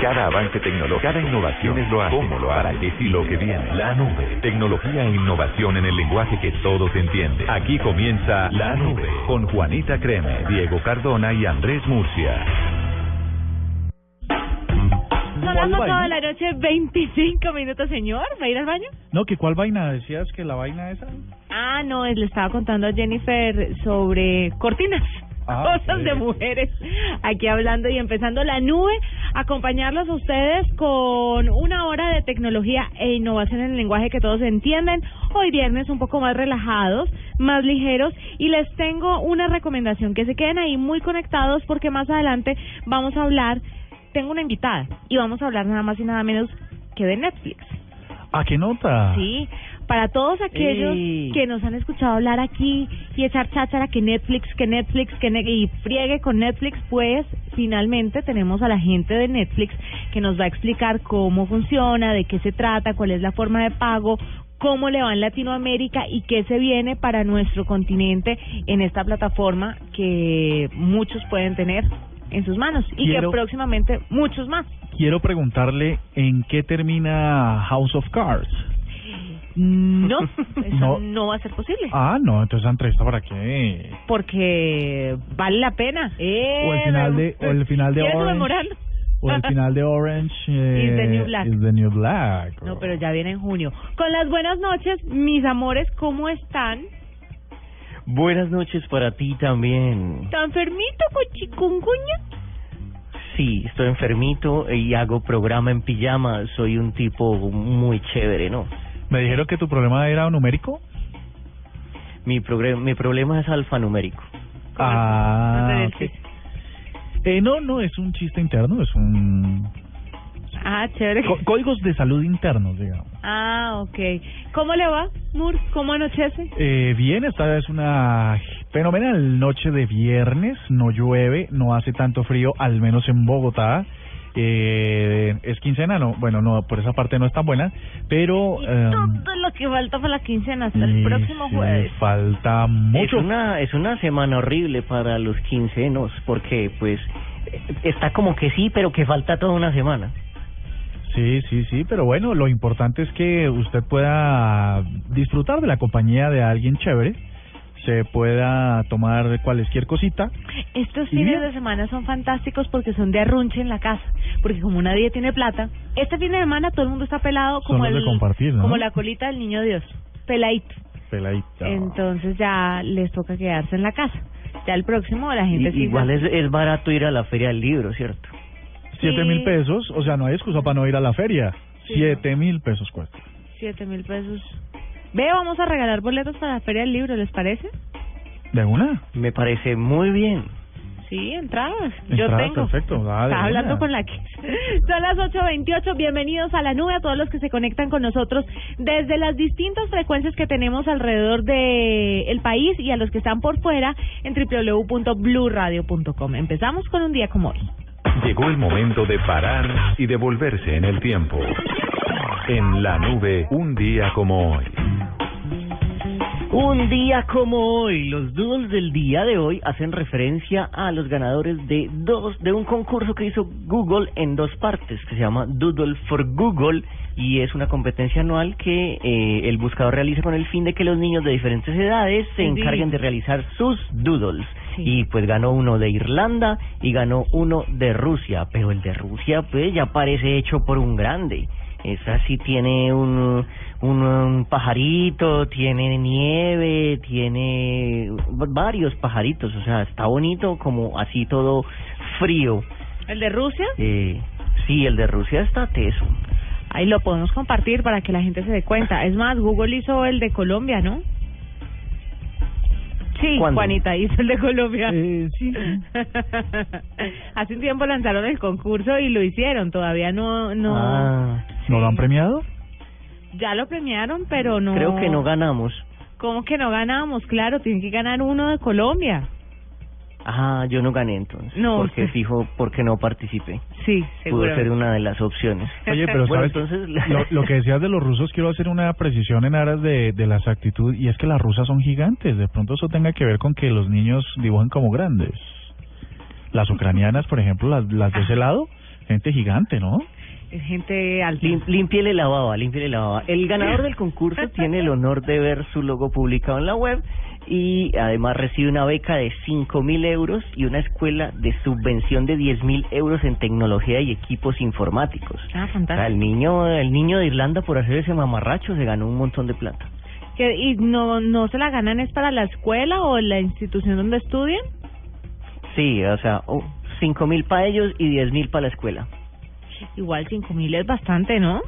Cada avance tecnológico, cada innovación es lo hace, cómo lo hará, qué y lo que viene. La nube, tecnología e innovación en el lenguaje que todos entienden. Aquí comienza La Nube con Juanita Creme, Diego Cardona y Andrés Murcia. Son las 8 de la noche, 25 minutos, señor. ¿Va a ir al baño? No, que cuál vaina decías que la vaina esa. Ah, no, le estaba contando a Jennifer sobre cortinas. Ah, Cosas de mujeres. Aquí hablando y empezando la nube, acompañarlos a ustedes con una hora de tecnología e innovación en el lenguaje que todos entienden. Hoy viernes un poco más relajados, más ligeros y les tengo una recomendación que se queden ahí muy conectados porque más adelante vamos a hablar, tengo una invitada y vamos a hablar nada más y nada menos que de Netflix. ¿A qué nota? Sí, para todos aquellos que nos han escuchado hablar aquí y echar cháchara que Netflix, que Netflix, que ne- y friegue con Netflix, pues finalmente tenemos a la gente de Netflix que nos va a explicar cómo funciona, de qué se trata, cuál es la forma de pago, cómo le va en Latinoamérica y qué se viene para nuestro continente en esta plataforma que muchos pueden tener en sus manos y Quiero- que próximamente muchos más. Quiero preguntarle en qué termina House of Cards. No, eso No. no va a ser posible. Ah, no, entonces esa entrevista para qué? porque vale la pena. Eh, O el final de- o el final de ¿Quieres Orange. O el final de Orange eh, Is the New Black. is the New Black. No, pero ya viene en junio. Con las buenas noches, mis amores, ¿cómo están? Buenas noches para ti también. ¿Está enfermito con chikungunya? Sí, estoy enfermito y hago programa en pijama. Soy un tipo muy chévere, ¿no? Me dijeron que tu problema era numérico. Mi, progre- mi problema es alfanumérico. Ah. Eh, no, no, es un chiste interno, es un... Ah, chévere. códigos de salud internos, digamos. Ah, ok. ¿Cómo le va, Mur? ¿Cómo anochece? Eh, bien, esta es una fenomenal noche de viernes, no llueve, no hace tanto frío, al menos en Bogotá. Eh, es quincena, no, bueno, no, por esa parte no es tan buena, pero... Y em, todo lo que falta para la quincena hasta el próximo jueves. falta Es mucho. una, es una semana horrible para los quincenos porque, pues, eh, está como que sí, pero que falta toda una semana. Sí, sí, sí, pero bueno, lo importante es que usted pueda disfrutar de la compañía de alguien chévere, se pueda tomar cualquier cosita. Estos ¿Y fines de semana son fantásticos porque son de arrunche en la casa. Porque como nadie tiene plata, este fin de semana todo el mundo está pelado como el, como la colita del niño Dios, peladito. Peladita. Entonces ya les toca quedarse en la casa. Ya el próximo la gente Y- igual es, es barato ir a la feria del libro, ¿cierto? Siete Sí. mil pesos, o sea, no hay excusa para no ir a la feria. Sí, Siete mil pesos cuesta. siete mil pesos. Ve, vamos a regalar boletos para la feria del libro, ¿les parece? ¿De una? Me parece muy bien. Sí, entradas. Yo Entradas, tengo. perfecto, Estás hablando con la que Son las 8.28. Bienvenidos a la nube, a todos los que se conectan con nosotros desde las distintas frecuencias que tenemos alrededor de el país y a los que están por fuera en www.bluradio.com. Empezamos con un día como hoy. Llegó el momento de parar y devolverse en el tiempo. En la nube, un día como hoy. Un día como hoy, los doodles del día de hoy hacen referencia a los ganadores de dos de un concurso que hizo Google en dos partes, que se llama Doodle for Google y es una competencia anual que eh, el buscador realiza con el fin de que los niños de diferentes edades se encarguen de realizar sus doodles. Sí. Y pues ganó uno de Irlanda y ganó uno de Rusia, pero el de Rusia pues ya parece hecho por un grande. Esa sí tiene un, un, un pajarito, tiene nieve, tiene varios pajaritos, o sea, está bonito como así todo frío. ¿El de Rusia? Eh, sí, el de Rusia está teso. Ahí lo podemos compartir para que la gente se dé cuenta. Es más, Google hizo el de Colombia, ¿no? Sí, ¿Cuándo? Juanita hizo el de Colombia. Eh, sí. Hace un tiempo lanzaron el concurso y lo hicieron. Todavía no, no. Ah, ¿No lo han premiado? Ya lo premiaron, pero no. creo que no ganamos. ¿Cómo que no ganamos? Claro, tienen que ganar uno de Colombia. Ah, yo no gané entonces. No, Porque fijo, porque no participé. Sí, Pudo seguro. ser una de las opciones. Oye, pero Bueno, sabes, entonces- lo, lo que decías de los rusos, quiero hacer una precisión en aras de, de la exactitud, y es que las rusas son gigantes. De pronto eso tenga que ver con que los niños dibujan como grandes. Las ucranianas, por ejemplo, las, las de ese lado, Gente gigante, ¿no? Es gente alta. Lim, límpiele la baba, límpiele la baba. El ganador del concurso tiene el honor de ver su logo publicado en la web y además recibe una beca de cinco mil euros y una escuela de subvención de diez mil euros en tecnología y equipos informáticos. Ah, O sea, fantástico. el niño, el niño de Irlanda por hacer ese mamarracho se ganó un montón de plata. ¿Que- ¿Y no, no se la ganan es para la escuela o la institución donde estudian? Sí, o sea, cinco mil para ellos y diez mil para la escuela. Igual cinco mil es bastante, ¿no?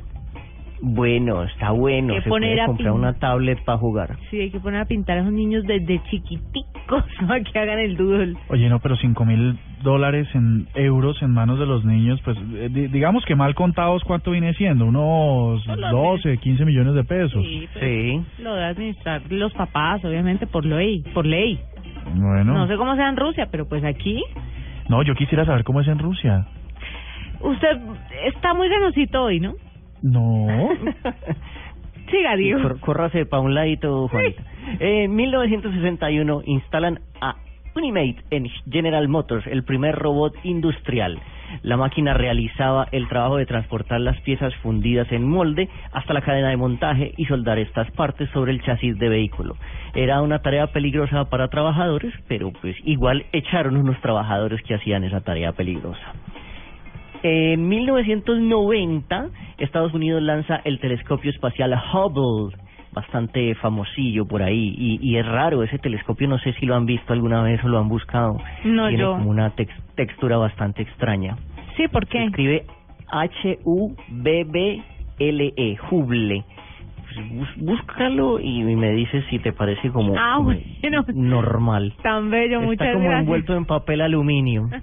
Bueno, está bueno. Que Se poner puede a comprar pin- una tablet para jugar. Sí, hay que poner a pintar a esos niños desde chiquiticos para que hagan el doodle. Oye, no, pero cinco mil dólares en euros en manos de los niños, pues eh, di- digamos que mal contados, ¿cuánto viene siendo? Unos Por lo 12, 15 millones de pesos. Sí, pues, Sí. lo de administrar los papás, obviamente, por ley. Por ley. Bueno, No sé cómo sea en Rusia, pero pues aquí... no, yo quisiera saber cómo es en Rusia. Usted está muy ganosito hoy, ¿no? No. Siga, Diego. Cor- Córrase para un ladito, Juanita. Eh, En 1961 instalan a Unimate en General Motors, el primer robot industrial. La máquina realizaba el trabajo de transportar las piezas fundidas en molde hasta la cadena de montaje y soldar estas partes sobre el chasis de vehículo. Era una tarea peligrosa para trabajadores, pero pues igual echaron unos trabajadores que hacían esa tarea peligrosa. En 1990, Estados Unidos lanza el telescopio espacial Hubble, bastante famosillo por ahí, y, y es raro ese telescopio, no sé si lo han visto alguna vez o lo han buscado. No, Tiene yo. como una tex- textura bastante extraña. Sí, ¿por Se qué? escribe H-U-B-B-L-E, Hubble. Pues bus- búscalo y me dices si te parece como, Ah, bueno. normal. Tan bello, Está muchas como gracias. envuelto en papel aluminio.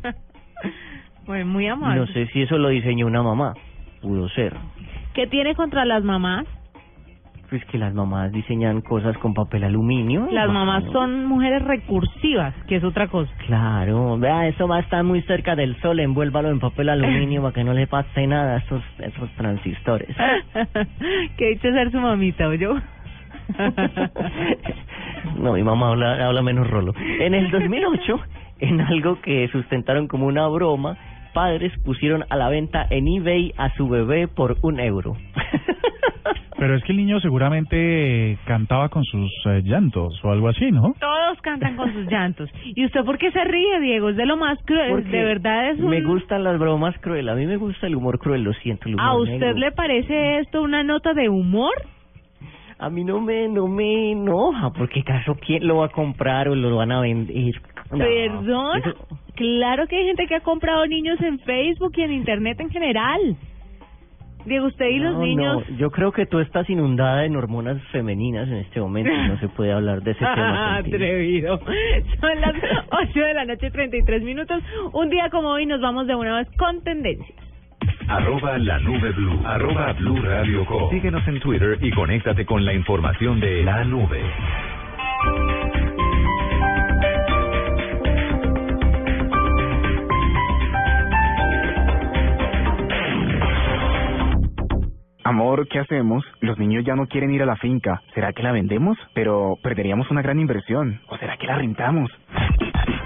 Bueno, muy amable. No sé si eso lo diseñó una mamá. Pudo ser. ¿Qué tiene contra las mamás? Pues que las mamás diseñan cosas con papel aluminio. Las mamás son mujeres recursivas, que es otra cosa. Claro, vea, eso va a estar muy cerca del sol, envuélvalo en papel aluminio para que no le pase nada a esos, esos transistores. que dicho ser su mamita, ¿o yo? no, mi mamá habla, habla menos rolo. En el 2008, en algo que sustentaron como una broma, padres pusieron a la venta en eBay a su bebé por un euro. Pero es que el niño seguramente cantaba con sus eh, llantos o algo así, ¿no? Todos cantan con sus llantos. ¿Y usted por qué se ríe, Diego? Es de lo más cruel. Porque De verdad es un... Me gustan las bromas crueles. A mí me gusta el humor cruel, lo siento. El humor ¿A usted negro. le parece esto una nota de humor? A mí no me, no me enoja, porque caso quién lo va a comprar o lo van a vender. Perdón. eso- Claro que hay gente que ha comprado niños en Facebook y en Internet en general. Diego, usted y los niños... no, yo creo que tú estás inundada en hormonas femeninas en este momento y no se puede hablar de ese tema. Atrevido. Son las 8 de la noche, 33 minutos. Un día como hoy nos vamos de una vez con tendencias. Arroba la nube blue. Arroba blue radio com. Síguenos en Twitter y conéctate con la información de la nube. Amor, ¿qué hacemos? Los niños ya no quieren ir a la finca. ¿Será que la vendemos? Pero perderíamos una gran inversión. ¿O será que la rentamos?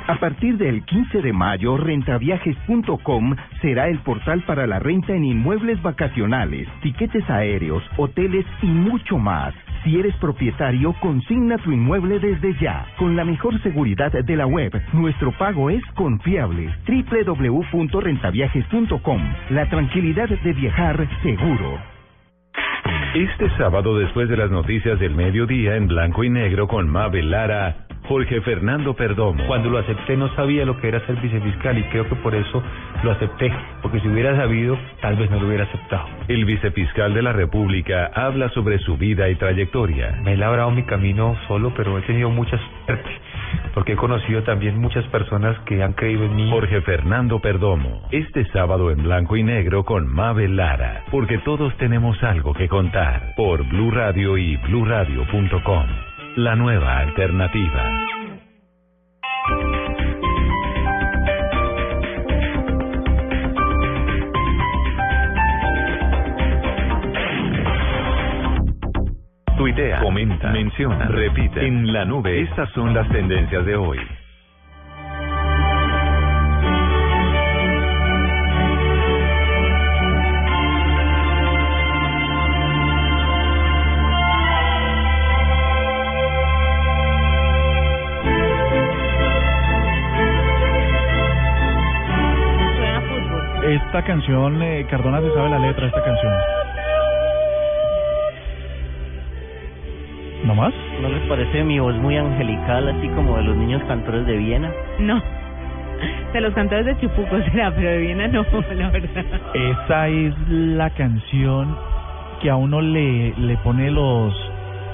A partir del 15 de mayo, rentaviajes.com será el portal para la renta en inmuebles vacacionales, tiquetes aéreos, hoteles y mucho más. Si eres propietario, consigna tu inmueble desde ya. Con la mejor seguridad de la web, nuestro pago es confiable. www.rentaviajes.com. La tranquilidad de viajar seguro. Este sábado, después de las noticias del mediodía en blanco y negro con Mabel Lara, Jorge Fernando Perdomo. Cuando lo acepté no sabía lo que era ser vicefiscal y creo que por eso lo acepté, porque si hubiera sabido, tal vez no lo hubiera aceptado. El vicefiscal de la República habla sobre su vida y trayectoria. Me he labrado mi camino solo, pero he tenido mucha suerte, porque he conocido también muchas personas que han creído en mí. Jorge Fernando Perdomo, este sábado en blanco y negro con Mabel Lara, porque todos tenemos algo que contar, por Blue Radio y bluradio.com. La nueva alternativa. Comenta, menciona, repite. En la nube, estas son las tendencias de hoy. Esta canción, eh, Cardona se sabe la letra de esta canción. ¿No más? ¿No les parece mi voz muy angelical, así como de los niños cantores de Viena? No. De los cantores de Chupuco será, pero de Viena no, la verdad. Esa es la canción que a uno le, le pone los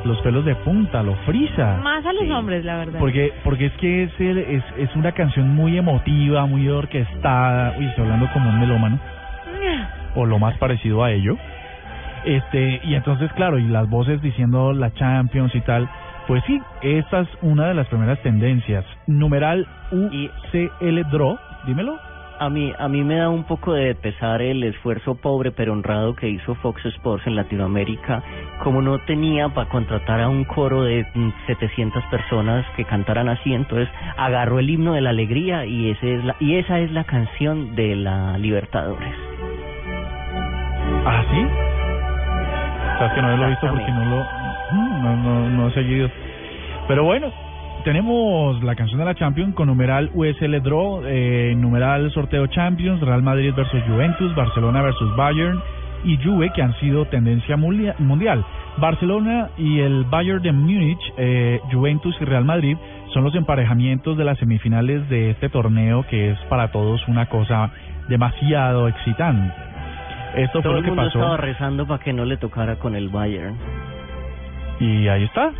los pelos de punta, lo frisa. Más a los hombres, la verdad. Porque porque es que es, el- es es una canción muy emotiva, muy orquestada. Uy, estoy hablando como un melómano o lo más parecido a ello. Este, y entonces, claro, y las voces diciendo la Champions y tal, pues sí, esta es una de las primeras tendencias. Numeral UCL Draw, dímelo. A mí, a mí me da un poco de pesar el esfuerzo pobre pero honrado que hizo Fox Sports en Latinoamérica, como no tenía para contratar a un coro de mm, 700 personas que cantaran así, entonces agarró el himno de la alegría y, ese es la, y esa es la canción de la Libertadores. ¿Ah, sí? Sabes que no lo he visto porque no lo no, no, he seguido. Pero bueno, tenemos la canción de la Champions con numeral USL Draw, eh, numeral sorteo Champions, Real Madrid versus Juventus, Barcelona versus Bayern y Juve que han sido tendencia mundial. Barcelona y el Bayern de Múnich, eh, Juventus y Real Madrid son los emparejamientos de las semifinales de este torneo que es para todos una cosa demasiado excitante. Esto Todo fue el lo que mundo pasó. estaba rezando para que no le tocara con el Bayern. Y ahí está.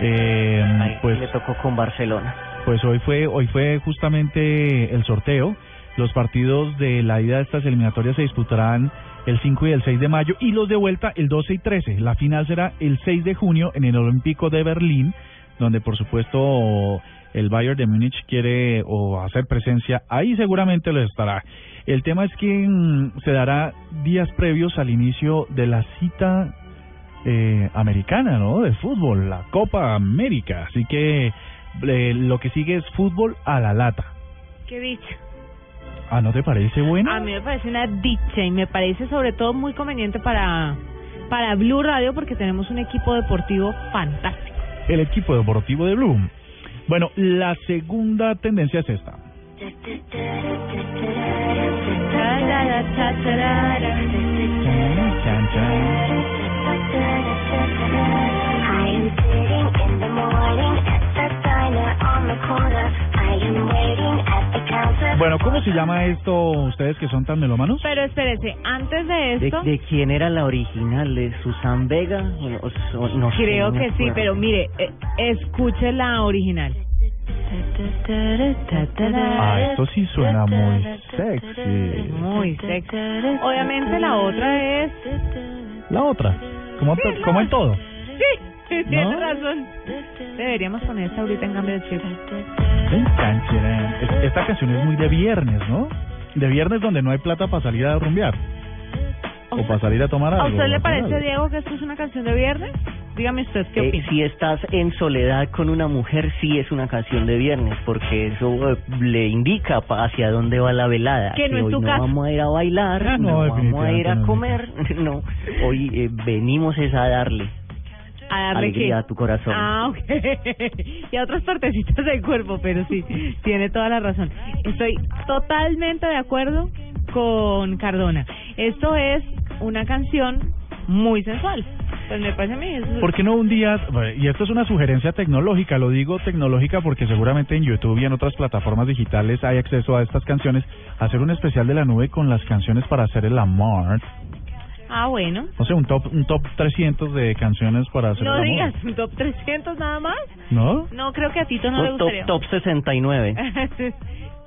Eh, Ahí pues, le tocó con Barcelona. pues hoy fue, hoy fue justamente el sorteo. Los partidos de la ida de estas eliminatorias se disputarán el 5 y el 6 de mayo y los de vuelta el 12 y 13. La final será el 6 de junio en el Olímpico de Berlín, donde por supuesto el Bayern de Múnich quiere o hacer presencia. Ahí seguramente lo estará. El tema es que mm, se dará días previos al inicio de la cita eh, americana, ¿no? De fútbol, la Copa América. Así que eh, lo que sigue es fútbol a la lata. Qué dicha. Ah, ¿no te parece bueno? A mí me parece una dicha y me parece sobre todo muy conveniente para, para Blue Radio porque tenemos un equipo deportivo fantástico. El equipo deportivo de Bloom. Bueno, la segunda tendencia es esta. Bueno, ¿cómo se llama esto ustedes que son tan melómanos? Pero espérese, antes de ¿De, esto, de quién era la original? ¿De Susan Vega? O- o- no sé, creo no me que sí, acuerdo. pero mire, eh, escuche la original. Ah, esto sí suena muy sexy. Muy sexy. Obviamente la otra es... La otra, como, Sí, no. como en todo. Sí, tiene razón. Deberíamos poner esta ahorita en cambio de chip. Esta canción es muy de viernes, ¿no? De viernes donde no hay plata para salir a rumbear. O para salir a tomar algo. ¿A usted le parece. Diego, que esto es una canción de viernes? Dígame usted qué Eh, opina. si estás en soledad con una mujer, sí es una canción de viernes, porque eso eh, le indica pa- hacia dónde va la velada. Que no es hoy tu no caso. vamos a ir a bailar, Ah, no, no, vamos a ir a comer, no. Hoy eh, venimos es a darle A darle alegría qué? a tu corazón. Ah, ok. y a otras partecitas del cuerpo, pero sí, tiene toda la razón. Estoy totalmente de acuerdo con Cardona. Esto es una canción muy sensual. Pues me parece a mí. es- ¿Por qué no un día, y esto es una sugerencia tecnológica, lo digo tecnológica porque seguramente en YouTube y en otras plataformas digitales hay acceso a estas canciones, hacer un especial de la nube con las canciones para hacer el amor, Ah, bueno. no sé, un top un top 300 de canciones para hacer No el digas, amor. un top 300 nada más. ¿No? No, creo que a Tito no Oh, le top, gustaría. top 69.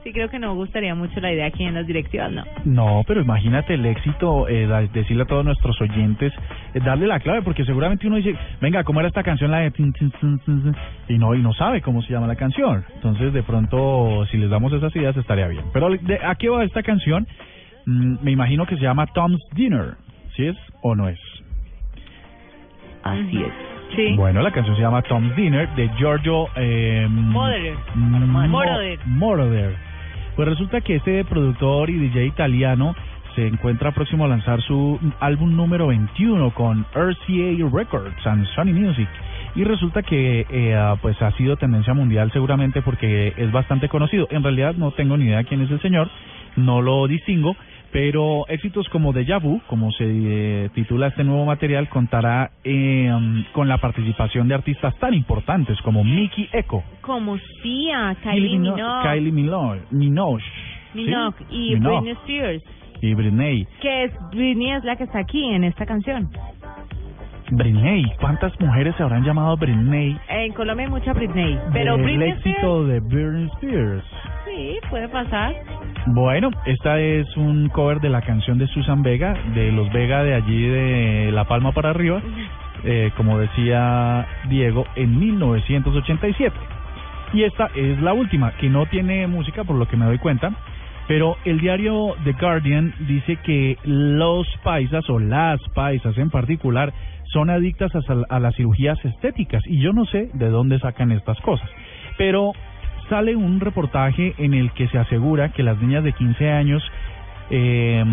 sí, creo que no gustaría mucho la idea aquí en las directivas, no. No, pero imagínate el éxito, eh, decirle a todos nuestros oyentes, eh, darle la clave, porque seguramente uno dice, venga, ¿cómo era esta canción? La de... Y no, y no sabe cómo se llama la canción. Entonces, de pronto, si les damos esas ideas, estaría bien. Pero, ¿de, ¿a qué va esta canción? Mm, me imagino que se llama Tom's Dinner, ¿sí es o no es? Así es. Sí. Bueno, la canción se llama Tom's Dinner de Giorgio eh, Moroder. Mo- Moroder. Pues resulta que este productor y DJ italiano se encuentra próximo a lanzar su álbum número 21 con RCA Records and Sony Music. Y resulta que eh, ah, pues ha sido tendencia mundial seguramente porque es bastante conocido. En realidad no tengo ni idea quién es el señor, no lo distingo, Pero éxitos como Deja Vu, como se eh, titula este nuevo material, contará eh, um, con la participación de artistas tan importantes como Mickey Echo, Como Sia, Kylie Mino- Minogue, Kylie Minogue, Minogue, ¿sí? Minogue y Minogue. Britney Spears, y Britney. que es Britney es la que está aquí en esta canción. Britney, ¿cuántas mujeres se habrán llamado Britney? En Colombia hay mucha Britney, pero del Britney éxito de Britney Spears. Spears, sí, puede pasar. Bueno, esta es un cover de la canción de Susan Vega, de los Vega de allí de La Palma para arriba, eh, como decía Diego, en 1987. Y esta es la última, que no tiene música por lo que me doy cuenta, pero el diario The Guardian dice que los paisas o las paisas en particular son adictas a, a las cirugías estéticas y yo no sé de dónde sacan estas cosas. Pero sale un reportaje en el que se asegura que las niñas de 15 años eh,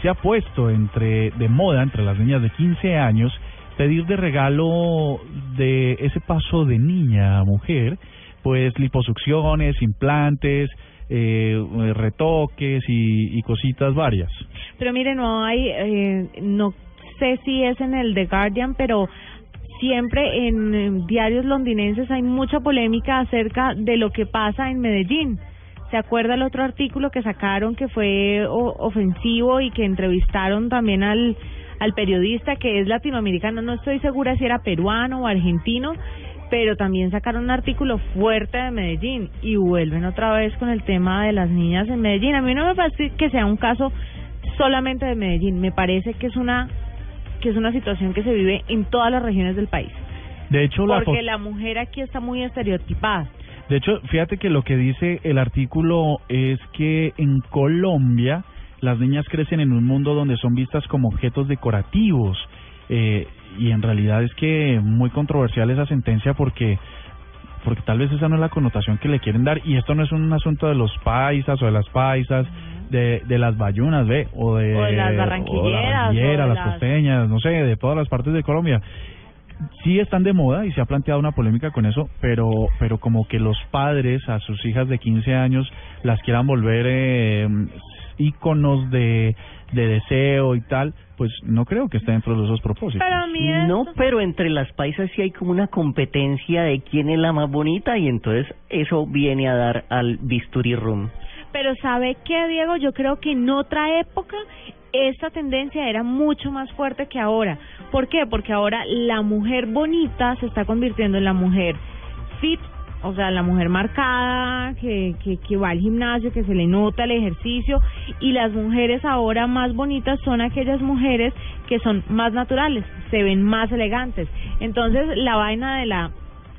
se ha puesto entre de moda entre las niñas de 15 años pedir de regalo de ese paso de niña a mujer pues liposucciones, implantes, eh, retoques y, y cositas varias. Pero mire, no hay, eh, no sé si es en el The Guardian, pero siempre en diarios londinenses hay mucha polémica acerca de lo que pasa en Medellín. ¿Se acuerda el otro artículo que sacaron que fue ofensivo y que entrevistaron también al, al periodista que es latinoamericano? No estoy segura si era peruano o argentino, pero también sacaron un artículo fuerte de Medellín y vuelven otra vez con el tema de las niñas en Medellín. A mí no me parece que sea un caso solamente de Medellín, me parece que es una que es una situación que se vive en todas las regiones del país. De hecho, la Porque la mujer aquí está muy estereotipada. De hecho, fíjate que lo que dice el artículo es que en Colombia las niñas crecen en un mundo donde son vistas como objetos decorativos. Eh, y en realidad es que muy controversial esa sentencia porque porque tal vez esa no es la connotación que le quieren dar y esto no es un asunto de los paisas o de las paisas de, de las bayunas ve o de, O de las o de barranquilleras, o de las las- costeñas no sé de todas las partes de Colombia sí están de moda y se ha planteado una polémica con eso, pero pero como que los padres a sus hijas de 15 años las quieran volver eh, íconos de, de deseo y tal, pues no creo que esté dentro de esos propósitos. Pero a mí es- No, pero entre las paisas sí hay como una competencia de quién es la más bonita y entonces eso viene a dar al bisturí room. Pero ¿sabe qué, Diego? Yo creo que en otra época esta tendencia era mucho más fuerte que ahora. ¿Por qué? Porque ahora la mujer bonita se está convirtiendo en la mujer fit, o sea, la mujer marcada, que, que, que va al gimnasio, que se le nota el ejercicio, y las mujeres ahora más bonitas son aquellas mujeres que son más naturales, se ven más elegantes. Entonces, la vaina de la,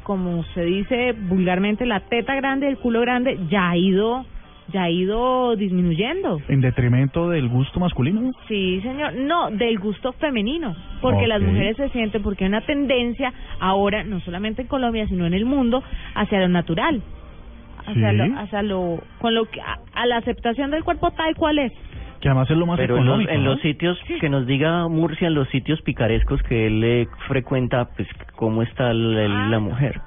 como se dice vulgarmente, la teta grande, el culo grande, ya ha ido ya ha ido disminuyendo. En detrimento del gusto masculino. Sí, señor. No, del gusto femenino. Porque las mujeres se sienten, porque hay una tendencia ahora, no solamente en Colombia, sino en el mundo, hacia lo natural. Hacia Sí. lo, hacia lo, con lo que, a, a la aceptación del cuerpo tal cual es. Que además es lo más Pero en los, en ¿no? los sitios que nos diga Murcia, en los sitios picarescos que él eh, frecuenta, pues cómo está el- el- Ah. la mujer.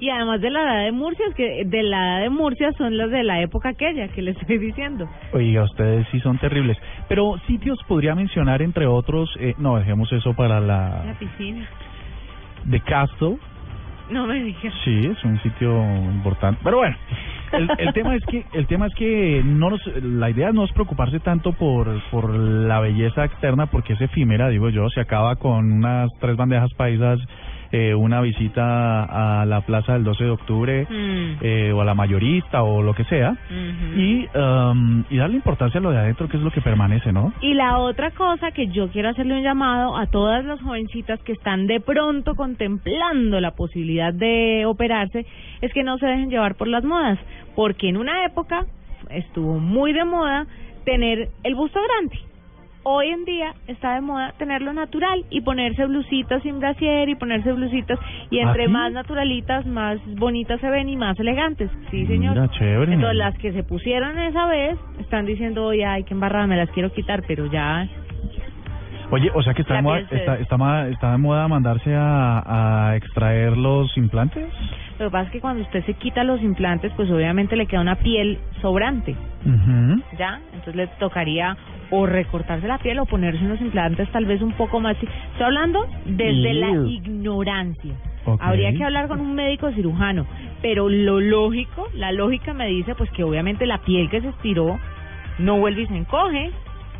Y además de la edad de Murcia, es que de la edad de Murcia son las de la época aquella que le estoy diciendo. Oiga, ustedes sí son terribles. Pero sitios podría mencionar, entre otros, eh, no, dejemos eso para La la... piscina. The Castle. No me digas. Sí, es un sitio importante. Pero bueno, el, el tema es que el tema es que no nos, la idea no es preocuparse tanto por por la belleza externa porque es efímera, digo yo, se acaba con unas tres bandejas paisas, eh, una visita a la plaza del 12 de octubre Mm. eh, o a la mayorista o lo que sea y um, y darle importancia a lo de adentro que es lo que permanece, ¿no? Y la otra cosa que yo quiero hacerle un llamado a todas las jovencitas que están de pronto contemplando la posibilidad de operarse es que no se dejen llevar por las modas, porque en una época estuvo muy de moda tener el busto grande. Hoy en día está de moda tenerlo natural y ponerse blusitas sin brasier y ponerse blusitas y entre ¿Ah, sí? más naturalitas, más bonitas se ven y más elegantes. Sí, señor. Mira, chévere. Entonces las que se pusieron esa vez están diciendo, oye, ay, qué embarrada, me las quiero quitar, pero ya... Oye, o sea que está de moda, está, está, está de moda mandarse a, a extraer los implantes. Lo que pasa es que cuando usted se quita los implantes, pues obviamente le queda una piel sobrante. ¿ya? Entonces le tocaría o recortarse la piel o ponerse unos implantes tal vez un poco más... Estoy hablando desde la ignorancia. Habría que hablar con un médico cirujano, pero lo lógico, la lógica me dice pues que obviamente la piel que se estiró no vuelve y se encoge,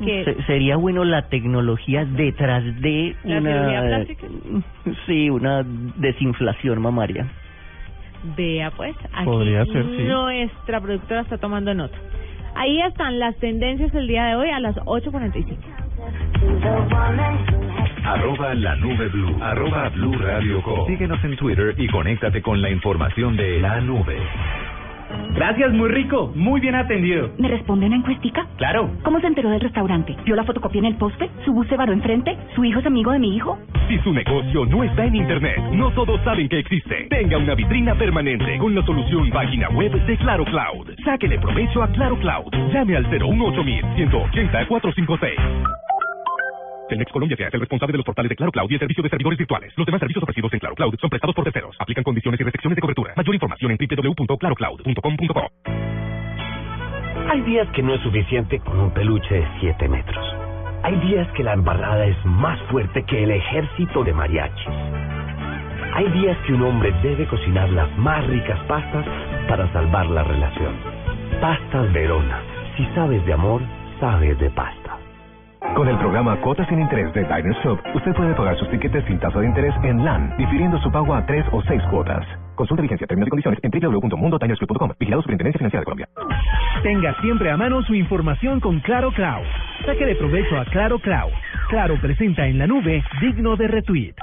que Se- sería bueno la tecnología detrás de ¿La una sí una desinflación mamaria Vea pues, aquí Podría ser, sí. nuestra productora está tomando nota. Ahí están las tendencias del día de hoy a las 8.45. Arroba la nube blue. Arroba blue radio com. Síguenos en Twitter y conéctate con la información de la nube. Gracias, muy rico, muy bien atendido. ¿Me responde una encuestica? Claro. ¿Cómo se enteró del restaurante? ¿Vio la fotocopia en el poste? ¿Su bus se varó enfrente? ¿Su hijo es amigo de mi hijo? Si su negocio no está en Internet, no todos saben que existe. Tenga una vitrina permanente con la solución página web de Claro Cloud. Sáquele provecho a Claro Cloud. Llame al 018 180 456. Telmex Colombia se hace el responsable de los portales de Claro Cloud y el servicio de servidores virtuales. Los demás servicios ofrecidos en Claro Cloud son prestados por terceros. Aplican condiciones y restricciones de cobertura. Mayor información en www.clarocloud.com.co. Hay días que no es suficiente con un peluche de 7 metros. Hay días que la embarrada es más fuerte que el ejército de mariachis. Hay días que un hombre debe cocinar las más ricas pastas para salvar la relación. Pastas Verona. Si sabes de amor, sabes de pasta. Con el programa Cuotas sin Interés de Diners Club, usted puede pagar sus tiquetes sin tasa de interés en LAN, difiriendo su pago a tres o seis cuotas. Consulta vigencia, términos y condiciones en www.mundotinersclub.com. Vigilado Superintendencia Financiera de Colombia. Tenga siempre a mano su información con Claro Cloud. Saque de provecho a Claro Cloud. Claro presenta en la nube digno de retweet.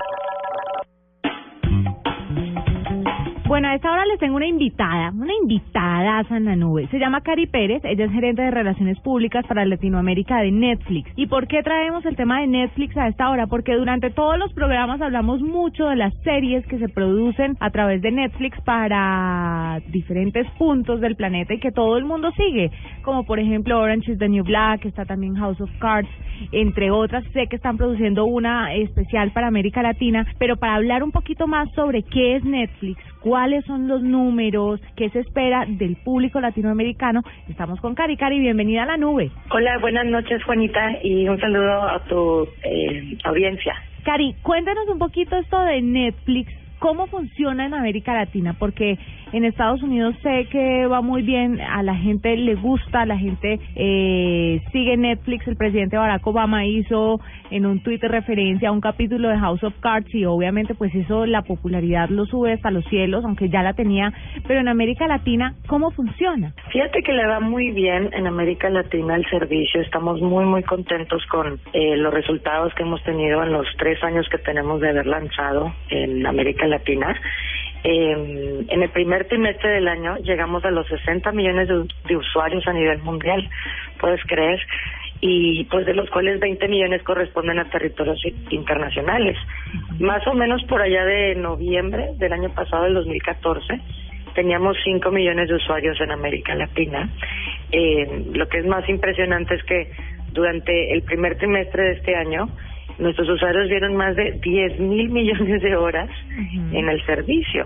Bueno, a esta hora les tengo una invitada, una invitada en la nube. Se llama Cari Pérez, ella es gerente de Relaciones Públicas para Latinoamérica de Netflix. ¿Y por qué traemos el tema de Netflix a esta hora? Porque durante todos los programas hablamos mucho de las series que se producen a través de Netflix para diferentes puntos del planeta y que todo el mundo sigue, como por ejemplo Orange is the New Black, está también House of Cards, entre otras. Sé que están produciendo una especial para América Latina, pero para hablar un poquito más sobre qué es Netflix, cuáles son los números, qué se espera del público latinoamericano, estamos con Cari. Cari, bienvenida a la nube. Hola, buenas noches Juanita y un saludo a tu eh, audiencia. Cari, cuéntanos un poquito esto de Netflix. ¿Cómo funciona en América Latina? Porque en Estados Unidos sé que va muy bien, a la gente le gusta, a la gente eh, sigue Netflix. El presidente Barack Obama hizo en un tuit referencia a un capítulo de House of Cards y obviamente pues eso la popularidad lo sube hasta los cielos, aunque ya la tenía. Pero en América Latina, ¿cómo funciona? Fíjate que le va muy bien en América Latina el servicio. Estamos muy, muy contentos con eh, los resultados que hemos tenido en los tres años que tenemos de haber lanzado en América Latina. Eh, en el primer trimestre del año llegamos a los 60 millones de, usuarios a nivel mundial, puedes creer, y pues de los cuales 20 millones corresponden a territorios internacionales. Más o menos por allá de noviembre del año pasado, del 2014, teníamos 5 millones de usuarios en América Latina. Eh, lo que es más impresionante es que durante el primer trimestre de este año, nuestros usuarios vieron más de 10 mil millones de horas en el servicio.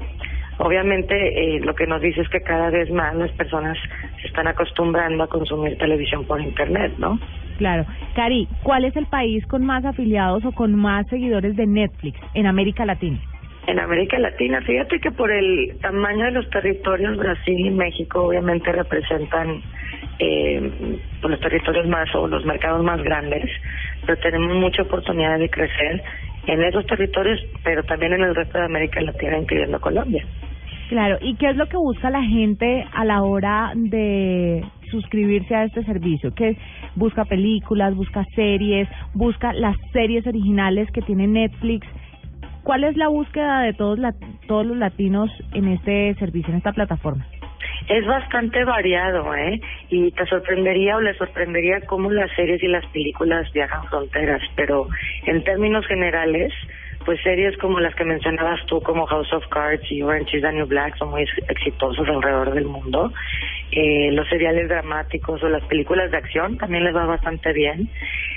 Obviamente, eh, lo que nos dice es que cada vez más las personas se están acostumbrando a consumir televisión por Internet, ¿no? Claro. Cari, ¿cuál es el país con más afiliados o con más seguidores de Netflix en América Latina? En América Latina, fíjate que por el tamaño de los territorios, Brasil y México obviamente representan eh, pues los territorios más o los mercados más grandes, pero tenemos mucha oportunidad de crecer en esos territorios, pero también en el resto de América Latina, incluyendo Colombia. Claro, ¿y qué es lo que busca la gente a la hora de suscribirse a este servicio? Que busca películas, busca series, busca las series originales que tiene Netflix. ¿Cuál es la búsqueda de todos la- todos los latinos en este servicio, en esta plataforma? Es bastante variado, ¿eh? Y te sorprendería o le sorprendería cómo las series y las películas viajan fronteras, pero en términos generales, pues series como las que mencionabas tú, como House of Cards y Orange is the New Black, son muy ex- exitosos alrededor del mundo. Eh, los seriales dramáticos o las películas de acción también les va bastante bien.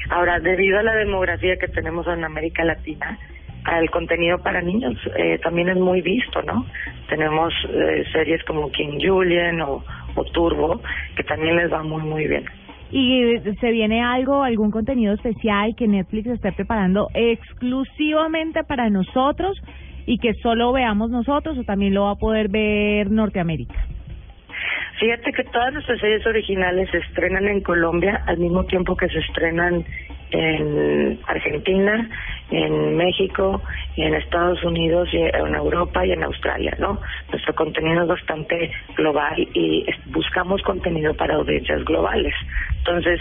Ahora, debido a la demografía que tenemos en América Latina, al contenido para niños eh, también es muy visto, ¿no? Tenemos eh, series como King Julian o, o Turbo que también les va muy muy bien. ¿Y se viene algo, algún contenido especial que Netflix esté preparando exclusivamente para nosotros y que solo veamos nosotros o también lo va a poder ver Norteamérica? Fíjate que todas nuestras series originales se estrenan en Colombia al mismo tiempo que se estrenan en Argentina, en México, en Estados Unidos, y en Europa y en Australia, ¿no? Nuestro contenido es bastante global y buscamos contenido para audiencias globales. Entonces,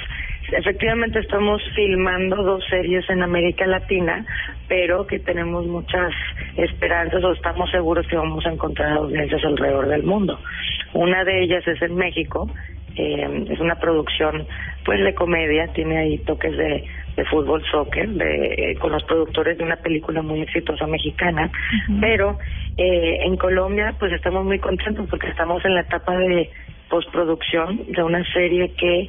efectivamente estamos filmando dos series en América Latina, pero que tenemos muchas esperanzas o estamos seguros que vamos a encontrar audiencias alrededor del mundo. Una de ellas es en México, eh, es una producción pues de comedia, tiene ahí toques de, de fútbol, soccer, de, eh, con los productores de una película muy exitosa mexicana, pero eh, en Colombia pues estamos muy contentos porque estamos en la etapa de postproducción de una serie que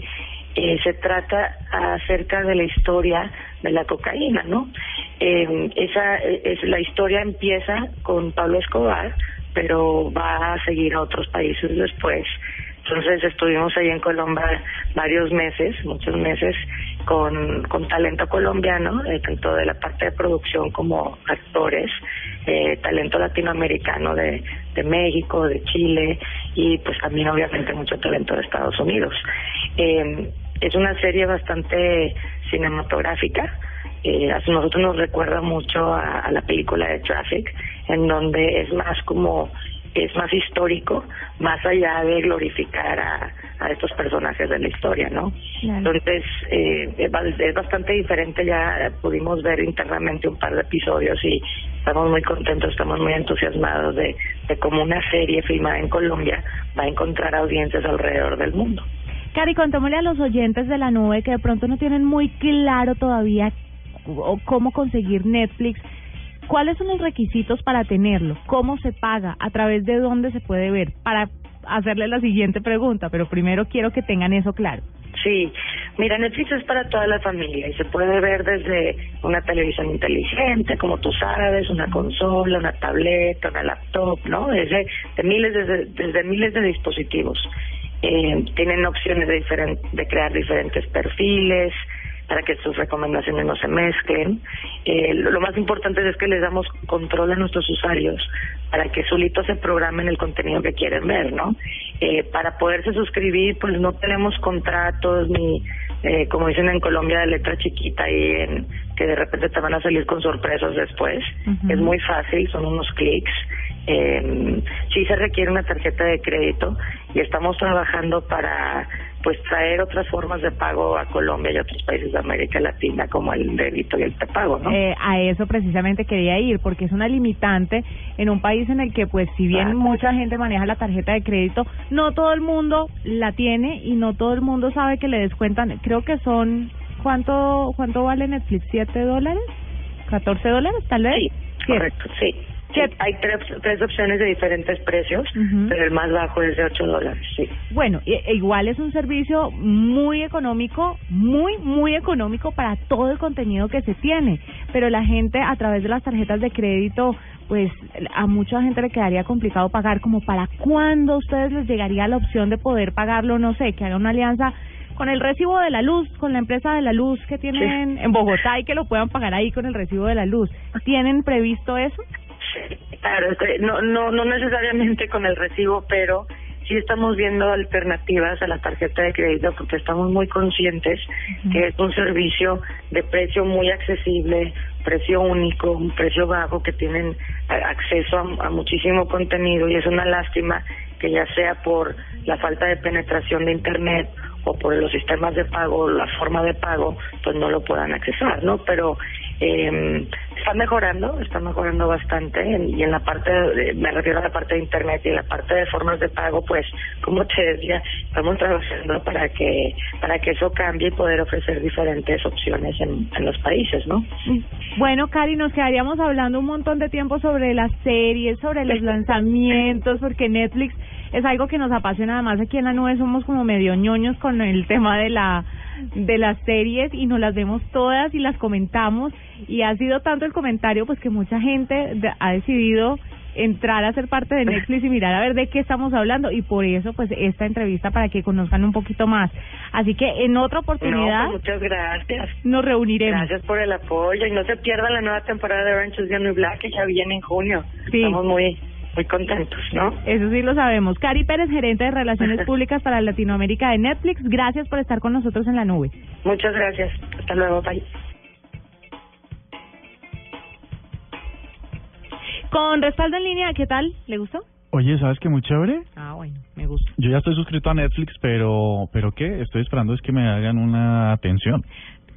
eh, se trata acerca de la historia de la cocaína, ¿no? Eh, esa es la historia empieza con Pablo Escobar, pero va a seguir a otros países después. Entonces estuvimos ahí en Colombia varios meses, muchos meses, con, con talento colombiano, eh, tanto de la parte de producción como actores, eh, talento latinoamericano de, de México, de Chile y pues también obviamente mucho talento de Estados Unidos. Eh, es una serie bastante cinematográfica. Eh, a nosotros nos recuerda mucho a, a la película de Traffic, en donde es más como es más histórico, más allá de glorificar a, a estos personajes de la historia, ¿no? Entonces, eh, es bastante diferente, ya pudimos ver internamente un par de episodios y estamos muy contentos, estamos muy entusiasmados de, de cómo una serie filmada en Colombia va a encontrar audiencias alrededor del mundo. Cari, contémosle a los oyentes de la nube que de pronto no tienen muy claro todavía cómo conseguir Netflix. ¿Cuáles son los requisitos para tenerlo? ¿Cómo se paga? ¿A través de dónde se puede ver? Para hacerle la siguiente pregunta, pero primero quiero que tengan eso claro. Sí, mira, Netflix es para toda la familia y se puede ver desde una televisión inteligente, como tú sabes, una consola, una tableta, una laptop, ¿no? Desde de miles, desde, desde miles de dispositivos. Eh, tienen opciones de, diferen- de crear diferentes perfiles para que sus recomendaciones no se mezclen. Eh, lo, lo más importante es que les damos control a nuestros usuarios para que solitos se programen el contenido que quieren ver, ¿no? Eh, para poderse suscribir, pues no tenemos contratos ni, eh, como dicen en Colombia, de letra chiquita y en, que de repente te van a salir con sorpresas después. Es muy fácil, son unos clics. Eh, sí se requiere una tarjeta de crédito y estamos trabajando para pues traer otras formas de pago a Colombia y a otros países de América Latina como el débito y el prepago, ¿no? Eh, a eso precisamente quería ir, porque es una limitante en un país en el que, pues, si bien mucha gente maneja la tarjeta de crédito, no todo el mundo la tiene y no todo el mundo sabe que le descuentan. Creo que son ¿cuánto cuánto vale Netflix? ¿Siete dólares? ¿14 dólares tal vez? Sí, correcto, sí. Sí, Hay tres, tres opciones de diferentes precios, pero el más bajo es de 8 dólares, sí. Bueno, i- e igual es un servicio muy económico, muy, muy económico para todo el contenido que se tiene. Pero la gente a través de las tarjetas de crédito, pues a mucha gente le quedaría complicado pagar. Como para cuándo a ustedes les llegaría la opción de poder pagarlo, no sé, que haga una alianza con el recibo de la luz, con la empresa de la luz que tienen en Bogotá y que lo puedan pagar ahí con el recibo de la luz. ¿Tienen previsto eso? Claro, no, no, no necesariamente con el recibo, pero sí estamos viendo alternativas a la tarjeta de crédito porque estamos muy conscientes que es un servicio de precio muy accesible, precio único, un precio bajo, que tienen acceso a, a muchísimo contenido y es una lástima que ya sea por la falta de penetración de Internet o por los sistemas de pago, la forma de pago, pues no lo puedan accesar, ¿no? Pero eh, está mejorando, está mejorando bastante en- y en la parte, de- me refiero a la parte de Internet y en la parte de formas de pago, pues, como te decía, estamos trabajando para que para que eso cambie y poder ofrecer diferentes opciones en, en los países, ¿no? Bueno, Cari, nos quedaríamos hablando un montón de tiempo sobre las series, sobre los lanzamientos, porque Netflix es algo que nos apasiona. Además, aquí en la nube somos como medio ñoños con el tema de la de las series y nos las vemos todas y las comentamos y ha sido tanto el comentario pues que mucha gente ha decidido entrar a ser parte de Netflix y mirar a ver de qué estamos hablando y por eso pues esta entrevista para que conozcan un poquito más. Así que en otra oportunidad No, pues muchas gracias. nos reuniremos. Gracias por el apoyo y no se pierdan la nueva temporada de Orange is the New Black que ya viene en junio. Sí. Estamos muy muy contentos, ¿no? Eso sí lo sabemos. Cari Pérez, gerente de Relaciones Públicas para Latinoamérica de Netflix, gracias por estar con nosotros en la nube. Muchas gracias. Hasta luego, bye. Con respaldo en línea, ¿qué tal? ¿Le gustó? Oye, ¿sabes qué? Muy chévere. Ah, bueno, me gusta. Yo ya estoy suscrito a Netflix, pero ¿pero qué? Estoy esperando es que me hagan una atención.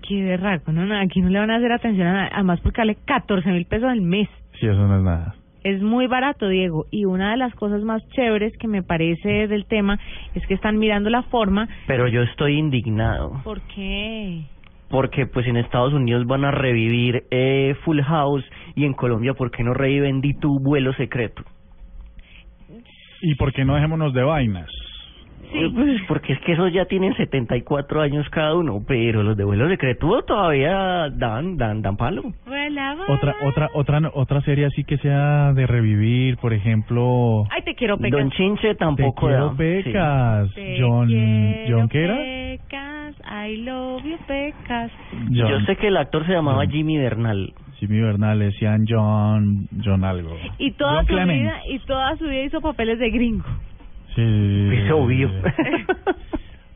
Qué de raro, no, no, aquí no le van a hacer atención a nada, además porque vale 14 mil pesos al mes. Si eso no es nada. Es muy barato, Diego, y una de las cosas más chéveres que me parece del tema es que están mirando la forma. Pero yo estoy indignado. ¿Por qué? Porque pues en Estados Unidos van a revivir eh, Full House y en Colombia, ¿por qué no reviven Di tu vuelo secreto? ¿Y por qué no dejémonos de vainas? Eh, Pues porque es que esos ya tienen 74 años cada uno, pero los de vuelo secreto todavía dan, dan, dan palo. Otra otra otra otra serie así que sea de revivir, por ejemplo, Ay, te quiero pecas. Don Chinche Te tampoco quiero da. Pecas. Te John quiero John ¿qué era? Pecas, I love you, Pecas. Sí. Yo John- sé que el actor se llamaba Jimmy Bernal. Jimmy Bernal decían John John algo. Y toda John su Clement. vida, y toda su vida hizo papeles de gringo. Sí. Es obvio.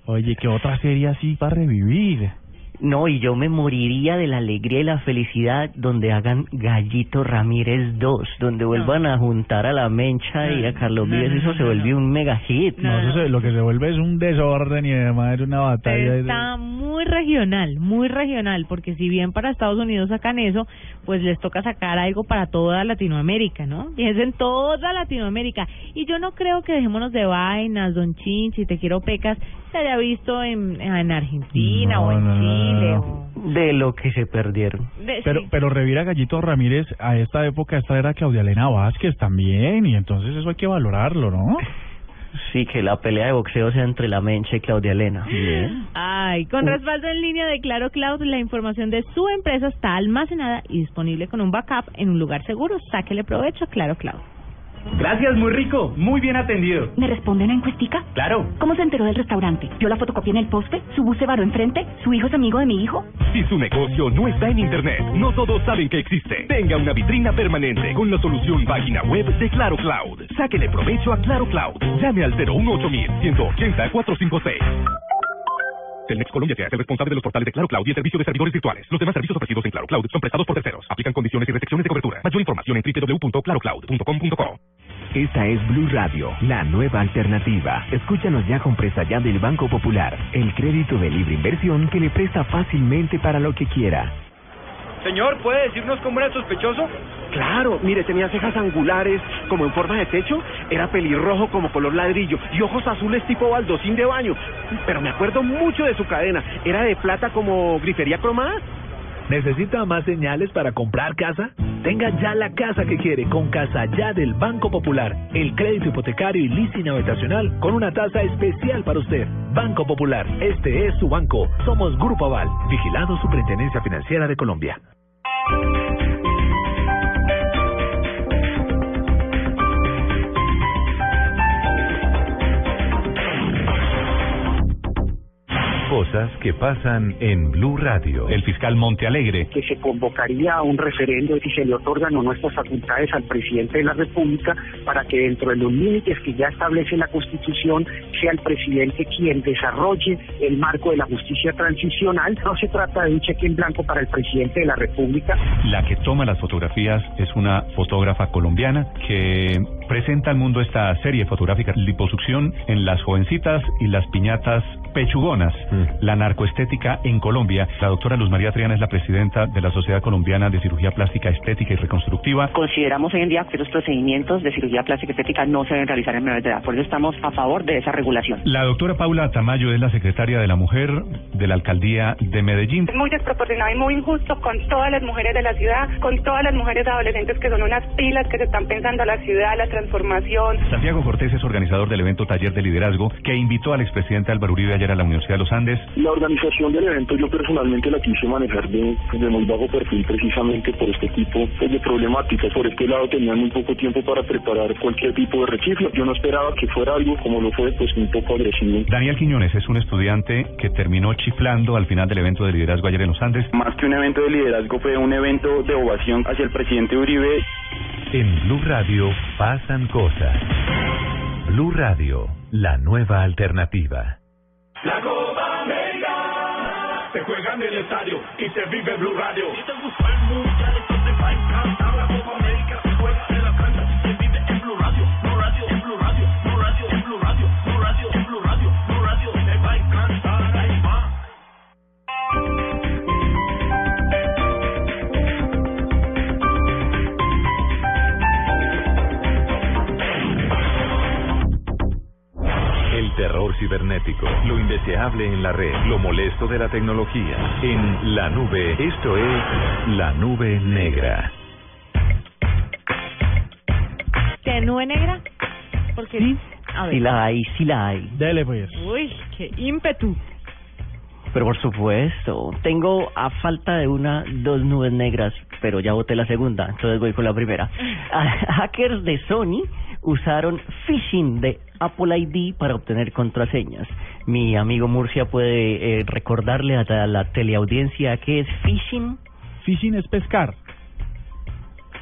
Oye, ¿qué otra serie así para revivir? No, y yo me moriría de la alegría y la felicidad donde hagan Gallito Ramírez 2, donde vuelvan a juntar a la Mencha y a Carlos no, Vives, no, eso no, se no, volvió un mega hit. No, eso se- lo que se vuelve es un desorden y además es una batalla. de- Está muy regional, muy regional, porque si bien para Estados Unidos sacan eso, pues les toca sacar algo para toda Latinoamérica, ¿no? Y es en toda Latinoamérica. Y yo no creo que dejémonos de vainas, Don Chinchi, Te Quiero Pecas, se haya visto en, en Argentina No, o en no, Chile. no. o- De lo que se perdieron. de- Pero, sí. pero revivir a Gallito Ramírez a esta época, esta era Claudia Elena Vázquez también, y entonces eso hay que valorarlo, ¿no? Sí, que la pelea de boxeo sea entre la Mencha y Claudia Elena. Ay, con respaldo en línea de Claro Cloud, la información de su empresa está almacenada y disponible con un backup en un lugar seguro. Sáquele provecho a Claro Cloud. Gracias, muy rico, muy bien atendido. ¿Me responde una encuestica? Claro. ¿Cómo se enteró del restaurante? ¿Vio la fotocopia en el poste? ¿Su bus se varó enfrente? ¿Su hijo es amigo de mi hijo? Si su negocio no está en Internet, no todos saben que existe. Tenga una vitrina permanente con la solución página web de Claro Cloud. Sáquele provecho a Claro Cloud. Llame al 018 180 456. Telmex Colombia se hace responsable de los portales de Claro Cloud y el servicio de servidores virtuales. Los demás servicios ofrecidos en Claro Cloud son prestados por terceros. Aplican condiciones y restricciones de cobertura. Mayor información en www.clarocloud.com.co. Esta es Blue Radio, la nueva alternativa. Escúchanos ya con presta ya del Banco Popular, el crédito de libre inversión que le presta fácilmente para lo que quiera. Señor, ¿puede decirnos cómo era sospechoso? Claro, mire, tenía cejas angulares como en forma de techo, era pelirrojo como color ladrillo y ojos azules tipo baldosín de baño. Pero me acuerdo mucho de su cadena, era de plata como grifería cromada. ¿Necesita más señales para comprar casa? Tenga ya la casa que quiere con Casa Ya del Banco Popular. El crédito hipotecario y leasing habitacional con una tasa especial para usted. Banco Popular, este es su banco. Somos Grupo Aval, vigilado Superintendencia Financiera de Colombia. Cosas que pasan en Blue Radio. El fiscal Montealegre. que se convocaría a un referendo y se le otorgan o no estas facultades al presidente de la República para que dentro de los límites que ya establece la Constitución sea el presidente quien desarrolle el marco de la justicia transicional. No se trata de un cheque en blanco para el presidente de la República. La que toma las fotografías es una fotógrafa colombiana que presenta al mundo esta serie fotográfica liposucción en las jovencitas y las piñatas pechugonas, la narcoestética en Colombia. La doctora Luz María Triana es la presidenta de la Sociedad Colombiana de Cirugía Plástica Estética y Reconstructiva. Consideramos hoy en día que los procedimientos de cirugía plástica estética no se deben realizar en menores de edad. Por eso estamos a favor de esa regulación. La doctora Paula Tamayo es la secretaria de la mujer de la alcaldía de Medellín. Es muy desproporcionado y muy injusto con todas las mujeres de la ciudad, con todas las mujeres adolescentes que son unas pilas que se están pensando la ciudad, la transformación. Santiago Cortés es organizador del evento Taller de Liderazgo que invitó al expresidente Álvaro Uribe ayer a la Universidad de los Andes. La organización del evento yo personalmente la quise manejar de, de muy bajo perfil precisamente por este tipo pues, de problemáticas. Por este lado tenían muy poco tiempo para preparar cualquier tipo de rechiflo. Yo no esperaba que fuera algo como lo fue, pues un poco agresivo. Daniel Quiñones es un estudiante que terminó chiflando al final del evento de liderazgo ayer en los Andes. Más que un evento de liderazgo fue un evento de ovación hacia el presidente Uribe. En Blue Radio pasan cosas. Blue Radio, la nueva alternativa. La Copa América se juega en el estadio y se vive Blue Radio. Terror cibernético, lo indeseable en la red, lo molesto de la tecnología. En la nube, esto es la nube negra. ¿Qué nube negra? Porque a ver. Sí la hay, sí la hay. Dele pues. Uy, qué ímpetu. Pero por supuesto, tengo a falta de una, dos nubes negras, pero ya voté la segunda, entonces voy con la primera. Ah, Hackers de Sony usaron phishing de Apple ID para obtener contraseñas. Mi amigo Murcia puede eh, recordarle a la, la teleaudiencia qué es phishing. Phishing es pescar.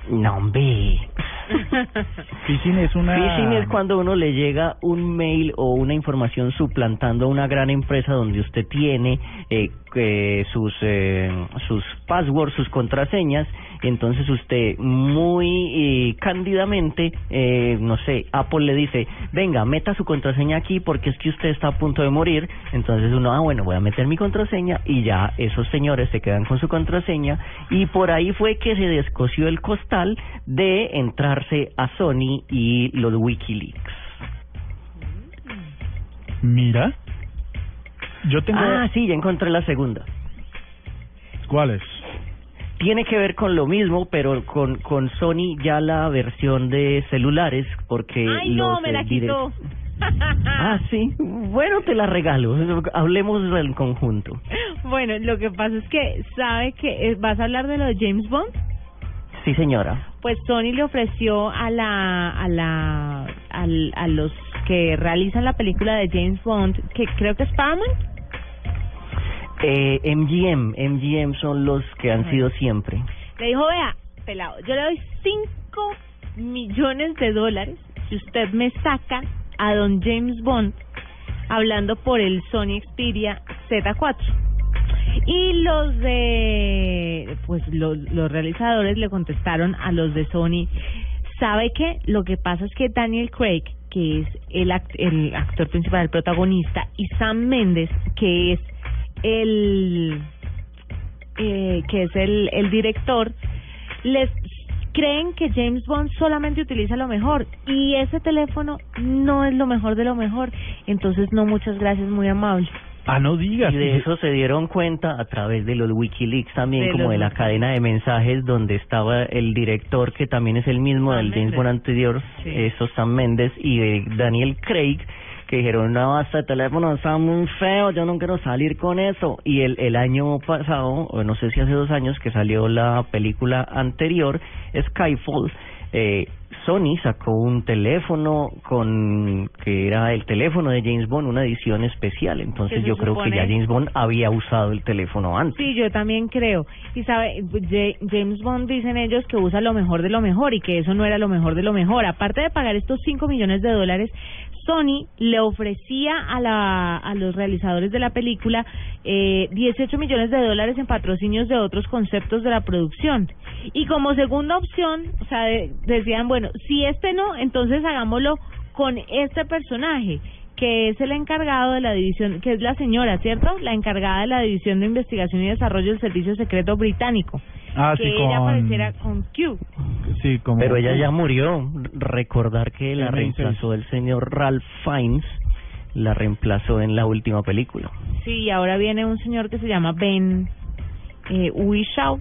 No, hombre. Phishing es una... Phishing es cuando uno le llega un mail o una información suplantando a una gran empresa donde usted tiene eh, eh, sus eh, sus passwords, sus contraseñas. Entonces usted muy eh, cándidamente, eh, no sé, Apple le dice, venga, meta su contraseña aquí porque es que usted está a punto de morir. Entonces uno, ah, bueno, voy a meter mi contraseña y ya esos señores se quedan con su contraseña. Y por ahí fue que se descosió el costal de entrarse a Sony y los Wikileaks. Mira. Yo tengo... Ah, sí, ya encontré la segunda. ¿Cuáles? Tiene que ver con lo mismo, pero con, con Sony ya la versión de celulares, porque Ay, no, me la quitó. Ah, sí. Bueno, te la regalo. Hablemos del conjunto. Bueno, lo que pasa es que, ¿sabe que eh, vas a hablar de lo de James Bond? Sí, señora. Pues Sony le ofreció a la a la al- a los que realizan la película de James Bond, que creo que es Paramount, Eh, MGM, MGM son los que han sido siempre. le dijo, vea, pelado, yo le doy 5 millones de dólares si usted me saca a don James Bond hablando por el Sony Xperia Z4. Y los de, pues los, los realizadores le contestaron a los de Sony, ¿sabe qué? Lo que pasa es que Daniel Craig, que es el, act- el actor principal, el protagonista, y Sam Mendes, que es el eh, que es el, el director, les creen que James Bond solamente utiliza lo mejor y ese teléfono no es lo mejor de lo mejor. Entonces, no, muchas gracias, muy amable. Ah, no digas. Y de eso se dieron cuenta a través de los Wikileaks también, De como los de la cadena de mensajes donde estaba el director, que también es el mismo Sam del James. Bond anterior, Sí. eso Sam Mendes, y de Daniel Craig, que dijeron, no, este teléfono está muy feo, yo no quiero salir con eso. Y el, el año pasado, o no sé si hace dos años, que salió la película anterior, Skyfall, eh, Sony sacó un teléfono con que era el teléfono de James Bond, una edición especial. Entonces yo creo que ya James Bond había usado el teléfono antes. Sí, yo también creo. Y sabe, Ja- James Bond dicen ellos que usa lo mejor de lo mejor y que eso no era lo mejor de lo mejor. Aparte de pagar estos 5 millones de dólares, Sony le ofrecía a, la, a los realizadores de la película eh, 18 millones de dólares en patrocinios de otros conceptos de la producción. Y como segunda opción, decían, bueno, si este no, entonces hagámoslo con este personaje que es el encargado de la división, que es la señora, ¿cierto? La encargada de la división de investigación y desarrollo del Servicio Secreto Británico. Ah, que sí, ella apareciera con Q. Sí, como... Pero ella ya murió. Recordar que la El 26. reemplazó el señor Ralph Fiennes, la reemplazó en la última película. Sí, y ahora viene un señor que se llama Ben eh, Whishaw.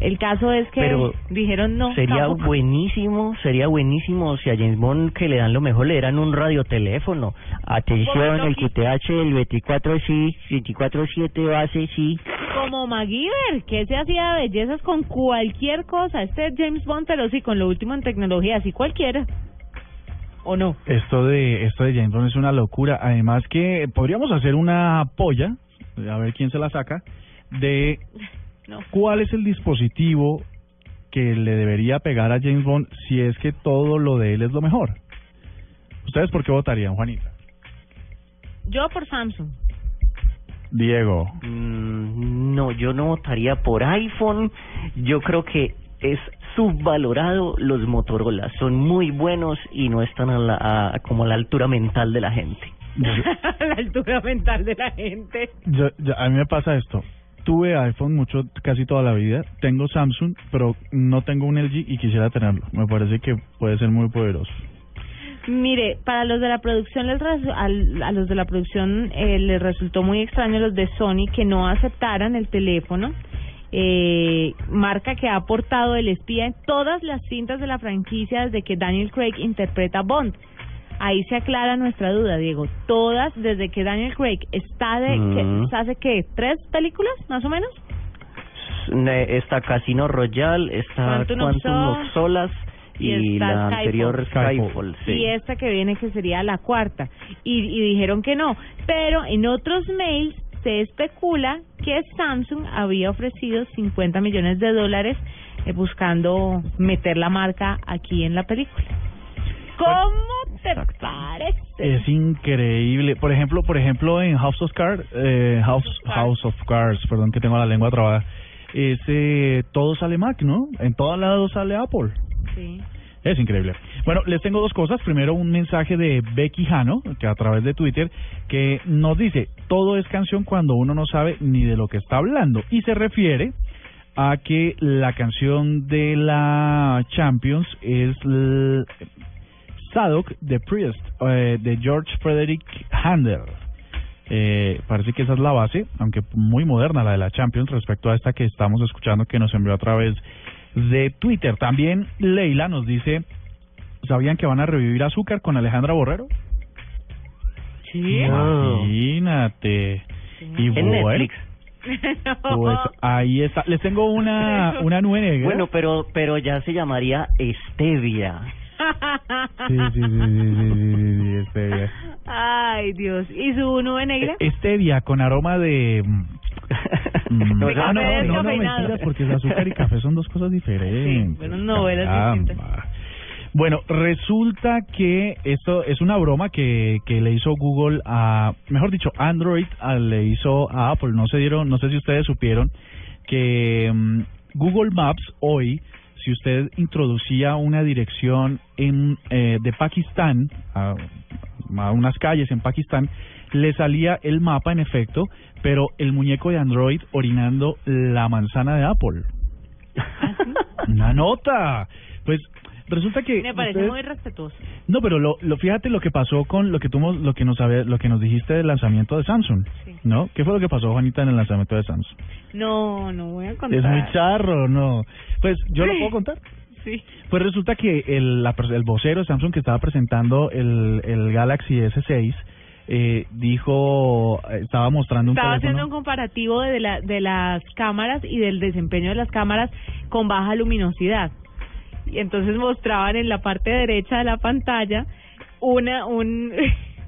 El caso es que Pero dijeron no. Sería tampoco. buenísimo, sería buenísimo si a James Bond que le dan lo mejor le dieran un radioteléfono. Atención, el QTH del 24 sí, 24-7 base sí. Como MacGyver, que se hacía bellezas con cualquier cosa. Este es James Bond, pero sí, con lo último en tecnología, así cualquiera. ¿O no? Esto de esto de James Bond es una locura. Además que podríamos hacer una polla, a ver quién se la saca, de No. cuál es el dispositivo que le debería pegar a James Bond si es que todo lo de él es lo mejor. ¿Ustedes por qué votarían, Juanita? Yo por Samsung. Diego. Mm, no, yo no votaría por iPhone. Yo creo que es subvalorado los Motorola. Son muy buenos y no están a la, a- como a la altura mental de la gente. la altura mental de la gente. Yo, yo- a mí me pasa esto. Tuve iPhone mucho, casi toda la vida. Tengo Samsung, pero no tengo un LG y quisiera tenerlo. Me parece que puede ser muy poderoso. Mire, para los de la producción, les a los de la producción eh, les resultó muy extraño los de Sony que no aceptaran el teléfono. Eh, marca que ha aportado el espía en todas las cintas de la franquicia desde que Daniel Craig interpreta Bond. Ahí se aclara nuestra duda, Diego. Todas, desde que Daniel Craig está de, Mm. que, ¿hace qué? ¿Tres películas, más o menos? Está Casino Royale, está Quantum Quantum, of of Solas y, la Skyfall. anterior Skyfall. sí. Y esta que viene que sería la cuarta. Y, y dijeron que no. Pero en otros mails se especula que Samsung había ofrecido 50 millones de dólares eh, buscando meter la marca aquí en la película. ¿Cómo te parece? Es increíble. Por ejemplo, por ejemplo en House of Cards, eh, House, House of Cards, perdón que tengo la lengua trabada, ese todo sale Mac, ¿no? En todos lados sale Apple. Sí. Es increíble. Bueno, les tengo dos cosas. Primero, un mensaje de Becky Jano, que a través de Twitter, que nos dice, todo es canción cuando uno no sabe ni de lo que está hablando. Y se refiere a que la canción de la Champions es Sadok de Priest, eh, de George Frederick Handel. Eh, parece que esa es la base, aunque muy moderna la de la Champions respecto a esta que estamos escuchando que nos envió a través de Twitter. También Leila nos dice, ¿sabían que van a revivir Azúcar con Alejandra Borrero? Sí. Imagínate. Y En bueno, Netflix. pues ahí está. Les tengo una, una nube negra. Bueno, pero pero ya se llamaría Stevia. Sí, sí, sí, sí, sí, stevia. Ay, Dios. ¿Y su nube negra? E, stevia con aroma de... Mm, mm, no, no, no, no, mentiras, porque el azúcar y café son dos cosas diferentes. bueno, novelas distintas. Bueno, resulta que esto es una broma que, que le hizo Google a, mejor dicho, Android a, le hizo a Apple. No se dieron, no sé si ustedes supieron que um, Google Maps hoy si usted introducía una dirección en eh, de Pakistán a, a unas calles en Pakistán, le salía el mapa en efecto, pero el muñeco de Android orinando la manzana de Apple. Una nota. Pues resulta que Me parece ustedes- muy respetuoso. no, pero lo, lo fíjate lo que pasó con lo que tú lo que nos lo que nos dijiste del lanzamiento de Samsung, ¿no? ¿Qué fue lo que pasó Juanita en el lanzamiento de Samsung? No, no voy a contar. Es muy charro, ¿no? Pues yo lo puedo contar. Sí. Pues resulta que el, la el vocero de Samsung que estaba presentando el, el Galaxy S6 eh, dijo, estaba mostrando un Estaba teléfono. haciendo un comparativo de, la, de las cámaras y del desempeño de las cámaras con baja luminosidad. Y entonces mostraban en la parte derecha de la pantalla una un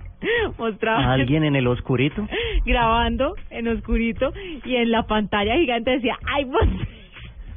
mostraban ¿A alguien en el oscurito? grabando en oscurito y en la pantalla gigante decía iPhone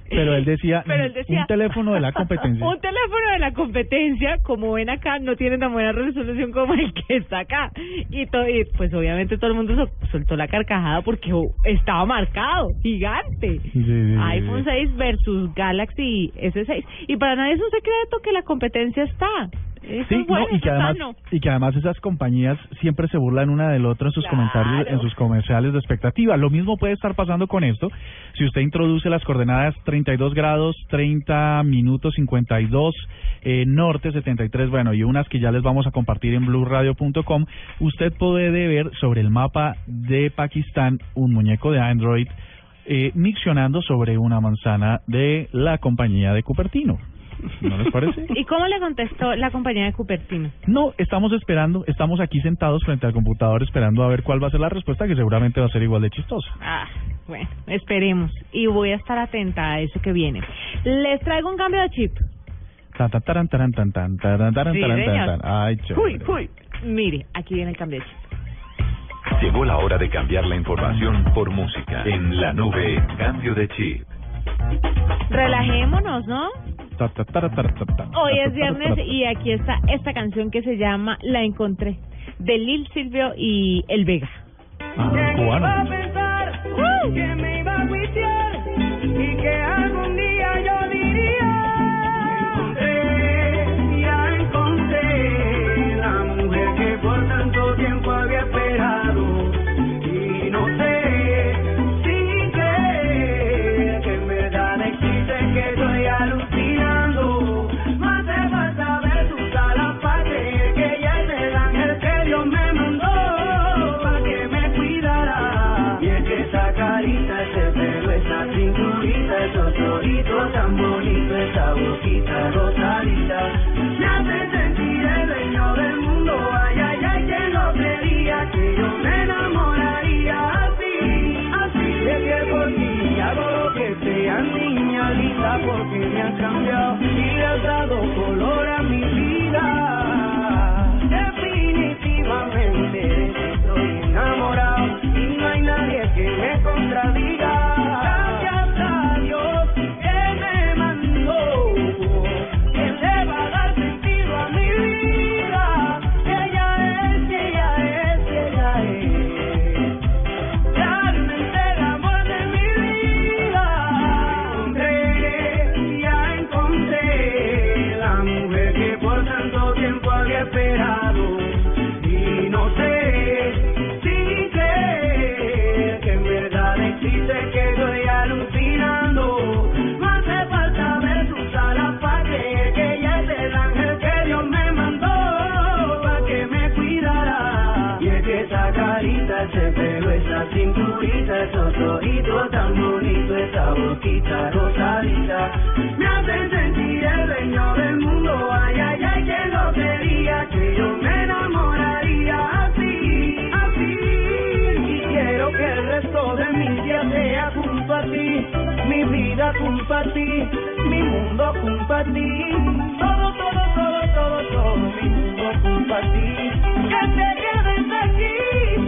Pero él decía, Pero él decía- un teléfono de la competencia. Un teléfono de la competencia, como ven acá, no tiene tan buena resolución como el que está acá. Y, to- y, pues obviamente todo el mundo sol- soltó la carcajada porque oh, estaba marcado, gigante. Sí, sí, sí, iPhone sí. 6 versus Galaxy S6. Y para nadie es un secreto que la competencia está. Eso Sí, es bueno, no, y que además sano. y que además esas compañías siempre se burlan una del otro en sus Claro. comentarios, en sus comerciales de expectativa. Lo mismo puede estar pasando con esto. Si usted introduce las coordenadas 32 grados, 30 minutos 52, eh, norte 73, bueno, y unas que ya les vamos a compartir en blueradio.com, usted puede ver sobre el mapa de Pakistán un muñeco de Android eh, miccionando sobre una manzana de la compañía de Cupertino. ¿No les parece? ¿Y cómo le contestó la compañía de Cupertino? No, estamos esperando, estamos aquí sentados frente al computador esperando a ver cuál va a ser la respuesta, que seguramente va a ser igual de chistosa. Ah, bueno, esperemos. Y voy a estar atenta a eso que viene. Les traigo un cambio de chip. Tan, tan, taran, taran, tan, tan, taran, taran, Sí, taran, señor. tan, tan. Ay, chévere. Uy, uy. Mire, aquí viene el cambio de chip. Llegó la hora de cambiar la información por música. En la nube, cambio de chip. Relajémonos, ¿no? Hoy es viernes y aquí está esta canción que se llama La Encontré, de Lil Silvio y El Vega. Ah, cubano. pensar que me iba a juiciar y que cinturita, esos ojitos tan bonitos, esa boquita rosadita. Me hacen sentir el dueño del mundo ay, ay, ay, que no sería que yo me enamoraría. Así, así y quiero que el resto de mi día sea junto a ti mi vida junto a ti mi mundo junto a ti. Todo, todo, todo, todo, todo mi mundo junto a ti. Que te quedes aquí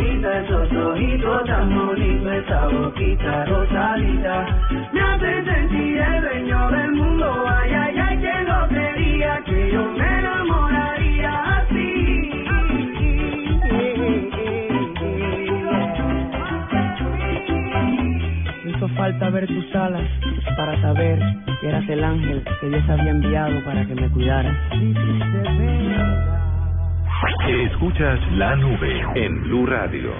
esos ojitos tan bonitos, esa boquita rosadita me hace sentir el dueño del mundo ay, ay, ay, que no sería que yo me enamoraría así Hizo falta ver tus alas para saber que eras el ángel que Dios había enviado para que me cuidara. Escuchas la nube en Blue Radio.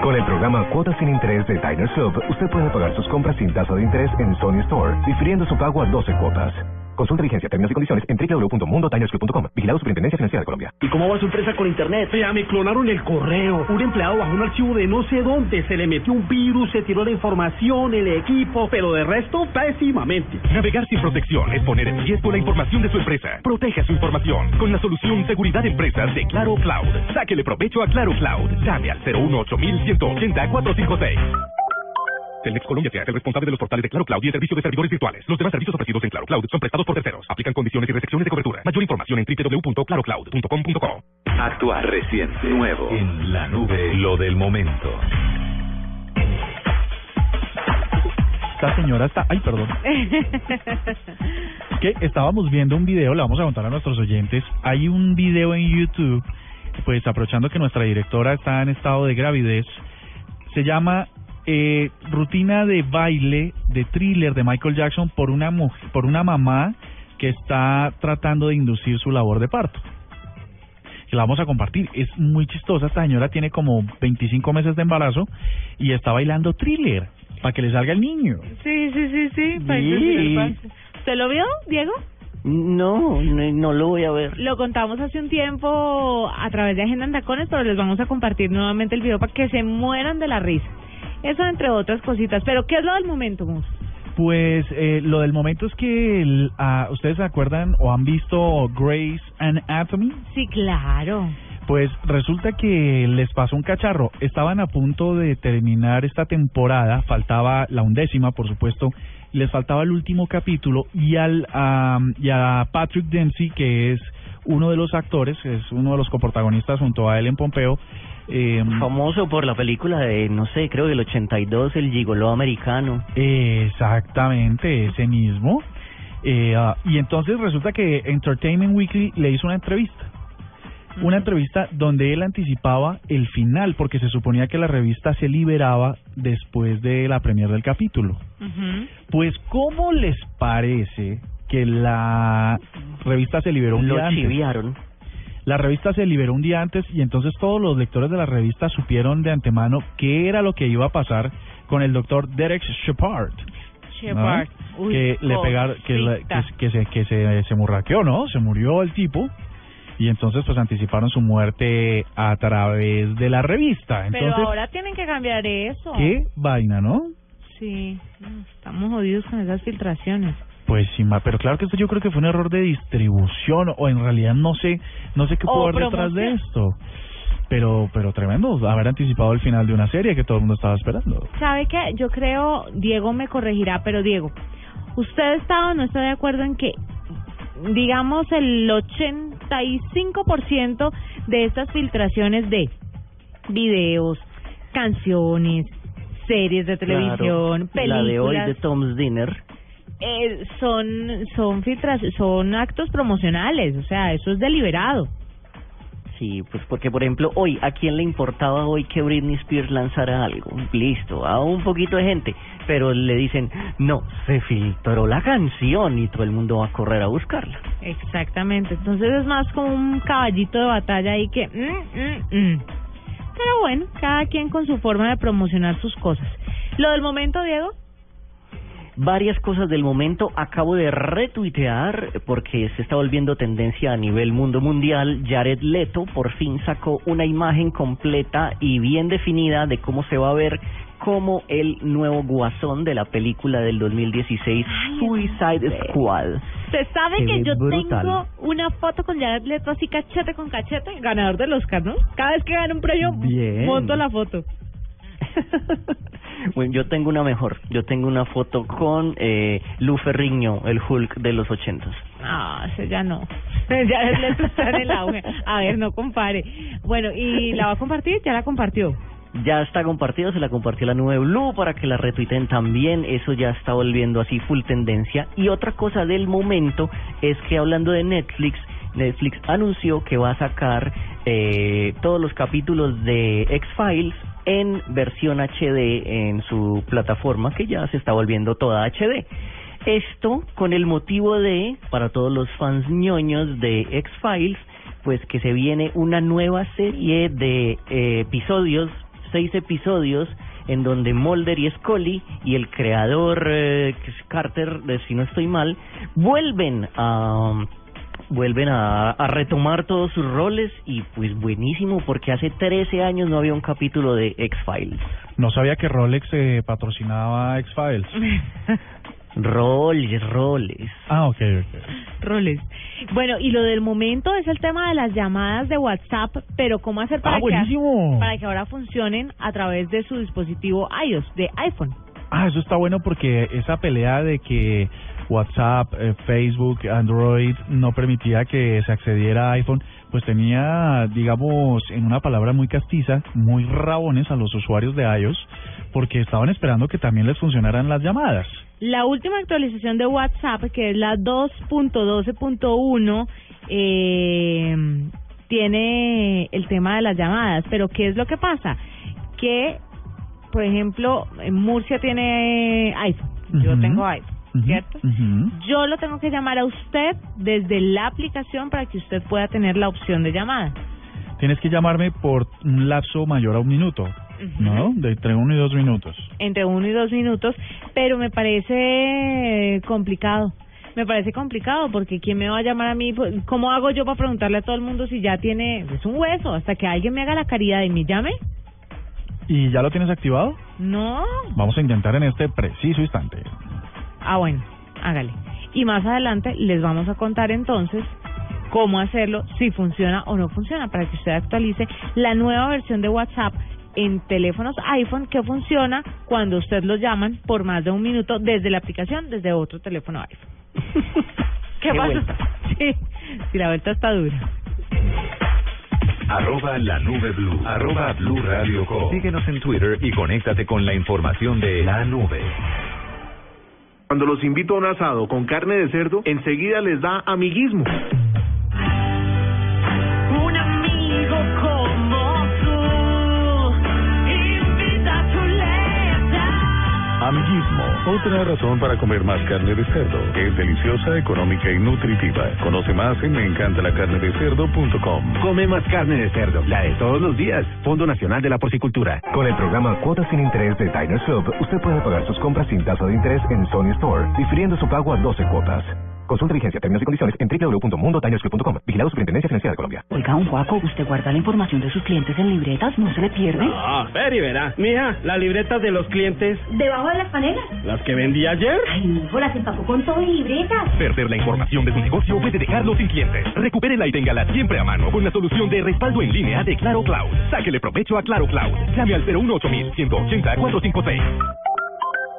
Con el programa Cuotas sin Interés de Diners Club, usted puede pagar sus compras sin tasa de interés en Sony Store, difiriendo su pago a 12 cuotas. Consulta vigencia, términos y condiciones en www.mundotinersclub.com. Vigilado Superintendencia Financiera de Colombia. ¿Y cómo va su empresa con internet? Ya me clonaron el correo. Un empleado bajó un archivo de no sé dónde, se le metió un virus, se tiró la información, el equipo, pero de resto, pésimamente. Navegar sin protección es poner en riesgo la información de su empresa. Proteja su información con la solución Seguridad Empresas de Claro Cloud. Sáquele provecho a Claro Cloud. Llame al 018 180 456. Telmex Colombia se hace responsable de los portales de Claro Cloud y el servicio de servidores virtuales. Los demás servicios ofrecidos en Claro Cloud son prestados por terceros. Aplican condiciones y restricciones de cobertura. Mayor información en www.clarocloud.com.co. Actuar reciente, nuevo. En la nube, lo del momento. esta señora está... Ay, perdón. que estábamos viendo un video, le vamos a contar a nuestros oyentes. Hay un video en YouTube, pues aprovechando que nuestra directora está en estado de gravidez, se llama eh, Rutina de baile de thriller de Michael Jackson por una mujer, por una mamá que está tratando de inducir su labor de parto. Que la vamos a compartir. Es muy chistosa. Esta señora tiene como 25 meses de embarazo y está bailando thriller para que le salga el niño. Sí, sí, sí, sí. para Sí. ¿Usted lo vio, Diego? No, no, no lo voy a ver. Lo contamos hace un tiempo a través de Agenda en Tacones, pero les vamos a compartir nuevamente el video para que se mueran de la risa. Eso entre otras cositas. Pero, ¿qué es lo del momento, Mus? Pues eh, lo del momento es que el- ah, ustedes se acuerdan o han visto Grey's Anatomy. Sí, claro. Pues resulta que les pasó un cacharro. Estaban a punto de terminar esta temporada, faltaba la undécima, por supuesto, les faltaba el último capítulo y al y a Patrick Dempsey, que es uno de los actores, es uno de los coprotagonistas junto a Ellen Pompeo. Eh, Famoso por la película de, no sé, creo del 82, El Gigoló Americano. Exactamente, ese mismo. Eh, ah, y entonces resulta que Entertainment Weekly le hizo una entrevista. Una entrevista donde él anticipaba el final, porque se suponía que la revista se liberaba después de la premier del capítulo. Pues, ¿cómo les parece que la revista se liberó un Lo día antes? La revista se liberó un día antes y entonces todos los lectores de la revista supieron de antemano qué era lo que iba a pasar con el doctor Derek Shepard. ¿no? Shepard. Uy, que le pegaron, que, la- cosita. que, que se, que se, se murraqueó, ¿no? Se murió el tipo y entonces pues anticiparon su muerte a través de la revista. Pero ahora tienen que cambiar eso. qué vaina, ¿no? Sí, no, estamos jodidos con esas filtraciones. Pues sí, ma, pero claro que esto yo creo que fue un error de distribución o en realidad no sé, no sé qué pudo haber detrás de esto. Pero, pero tremendo haber anticipado el final de una serie que todo el mundo estaba esperando. ¿Sabe qué? Yo creo, Diego me corregirá, pero Diego, ¿usted está o no está de acuerdo en que, digamos, el 85% de estas filtraciones de videos, canciones, series de televisión, Claro, La de hoy películas, de Tom's Dinner. Eh, son son filtras, son actos promocionales, o sea, eso es deliberado. Sí, pues porque por ejemplo hoy, ¿a quién le importaba hoy que Britney Spears lanzara algo? Listo, a un poquito de gente, pero le dicen, no, se filtró la canción y todo el mundo va a correr a buscarla. Exactamente, entonces es más como un caballito de batalla ahí que... mm, mm, mm. Pero bueno, cada quien con su forma de promocionar sus cosas. Lo del momento, Diego. Varias cosas del momento acabo de retuitear porque se está volviendo tendencia a nivel mundo mundial. Jared Leto por fin sacó una imagen completa y bien definida de cómo se va a ver como el nuevo guasón de la película del 2016 Suicide Squad. Se sabe que yo brutal. tengo una foto con Jared Leto así cachete con cachete, ganador del Oscar, ¿no? Cada vez que gana un premio, Bien. monto la foto. Bueno, yo tengo una mejor. Yo tengo una foto con eh, Lou Ferrigno, el Hulk de los ochentas. Ah, ese ya no. Leto está en el auge. A ver, no compare. Bueno, ¿y la va a compartir? Ya la compartió. Ya está compartido, se la compartió la nube Blue para que la retuiten también. Eso ya está volviendo así full tendencia. Y otra cosa del momento es que hablando de Netflix, Netflix anunció que va a sacar eh, todos los capítulos de X-Files en versión HD en su plataforma que ya se está volviendo toda HD. Esto con el motivo de, para todos los fans ñoños de X-Files, pues que se viene una nueva serie de eh, episodios, seis episodios, en donde Mulder y Scully y el creador eh, Carter, si no estoy mal, vuelven a vuelven a, a retomar todos sus roles y pues buenísimo porque hace 13 años no había un capítulo de X-Files. No sabía que Rolex eh, patrocinaba X-Files. Roles, roles. Ah, ok, ok. Roles. Bueno, y lo del momento es el tema de las llamadas de WhatsApp, pero cómo hacer para, Ah, que, para que ahora funcionen a través de su dispositivo iOS, de iPhone. Ah, eso está bueno porque esa pelea de que WhatsApp, eh, Facebook, Android no permitía que se accediera a iPhone, pues tenía, digamos, en una palabra muy castiza, muy rabones a los usuarios de iOS, porque estaban esperando que también les funcionaran las llamadas. La última actualización de WhatsApp, que es la 2.12.1, eh, tiene el tema de las llamadas. Pero ¿qué es lo que pasa? Que, por ejemplo, en Murcia tiene iPhone. Yo tengo iPhone. ¿Cierto? Yo lo tengo que llamar a usted desde la aplicación para que usted pueda tener la opción de llamada. Tienes que llamarme por un lapso mayor a un minuto, ¿no? De entre uno y dos minutos. entre uno y dos minutos, pero me parece complicado. Me parece complicado porque ¿quién me va a llamar a mí? Pues, ¿Cómo hago yo para preguntarle a todo el mundo si ya tiene... Es un hueso, hasta que alguien me haga la caridad y me llame. ¿Y ya lo tienes activado? No. Vamos a intentar en este preciso instante. Ah, bueno, hágale. Y más adelante les vamos a contar entonces cómo hacerlo, si funciona o no funciona, para que usted actualice la nueva versión de WhatsApp en teléfonos iPhone que funciona cuando usted lo llaman por más de un minuto desde la aplicación, desde otro teléfono iPhone. ¿Qué, Qué pasa? vuelta. Sí, sí, la vuelta está dura. Arroba la nube blue. Arroba blue radio com. Síguenos en Twitter y conéctate con la información de la nube. Cuando los invito a un asado con carne de cerdo, enseguida les da amiguismo. Un amigo como tú invita a chuleta. Amiguismo, otra razón para comer más carne de cerdo. Es deliciosa, económica y nutritiva. Conoce más en meencantalacarnedecerdo.com. Come más carne de cerdo, la de todos los días. Fondo Nacional de la Porcicultura. Con el programa Cuotas sin Interés de Diners Club, usted puede pagar sus compras sin tasa de interés en Sony Store, difiriendo su pago a 12 cuotas. Consulta vigencia, términos y condiciones en www.mundotinersclub.com. Vigilado Superintendencia Financiera de Colombia. Oiga, un Juaco, ¿usted guarda la información de sus clientes en libretas? ¿No se le pierde? Ah, ver y verá. Mija, las libretas de los clientes, ¿Debajo de las panelas? las que vendí ayer. Ay, mi hijo, las empacó con todo y libretas. Perder la información de su negocio puede dejarlo sin clientes. Recupérela y téngala siempre a mano con la solución de respaldo en línea de Claro Cloud. Sáquele provecho a Claro Cloud. Llame al 018 180 456.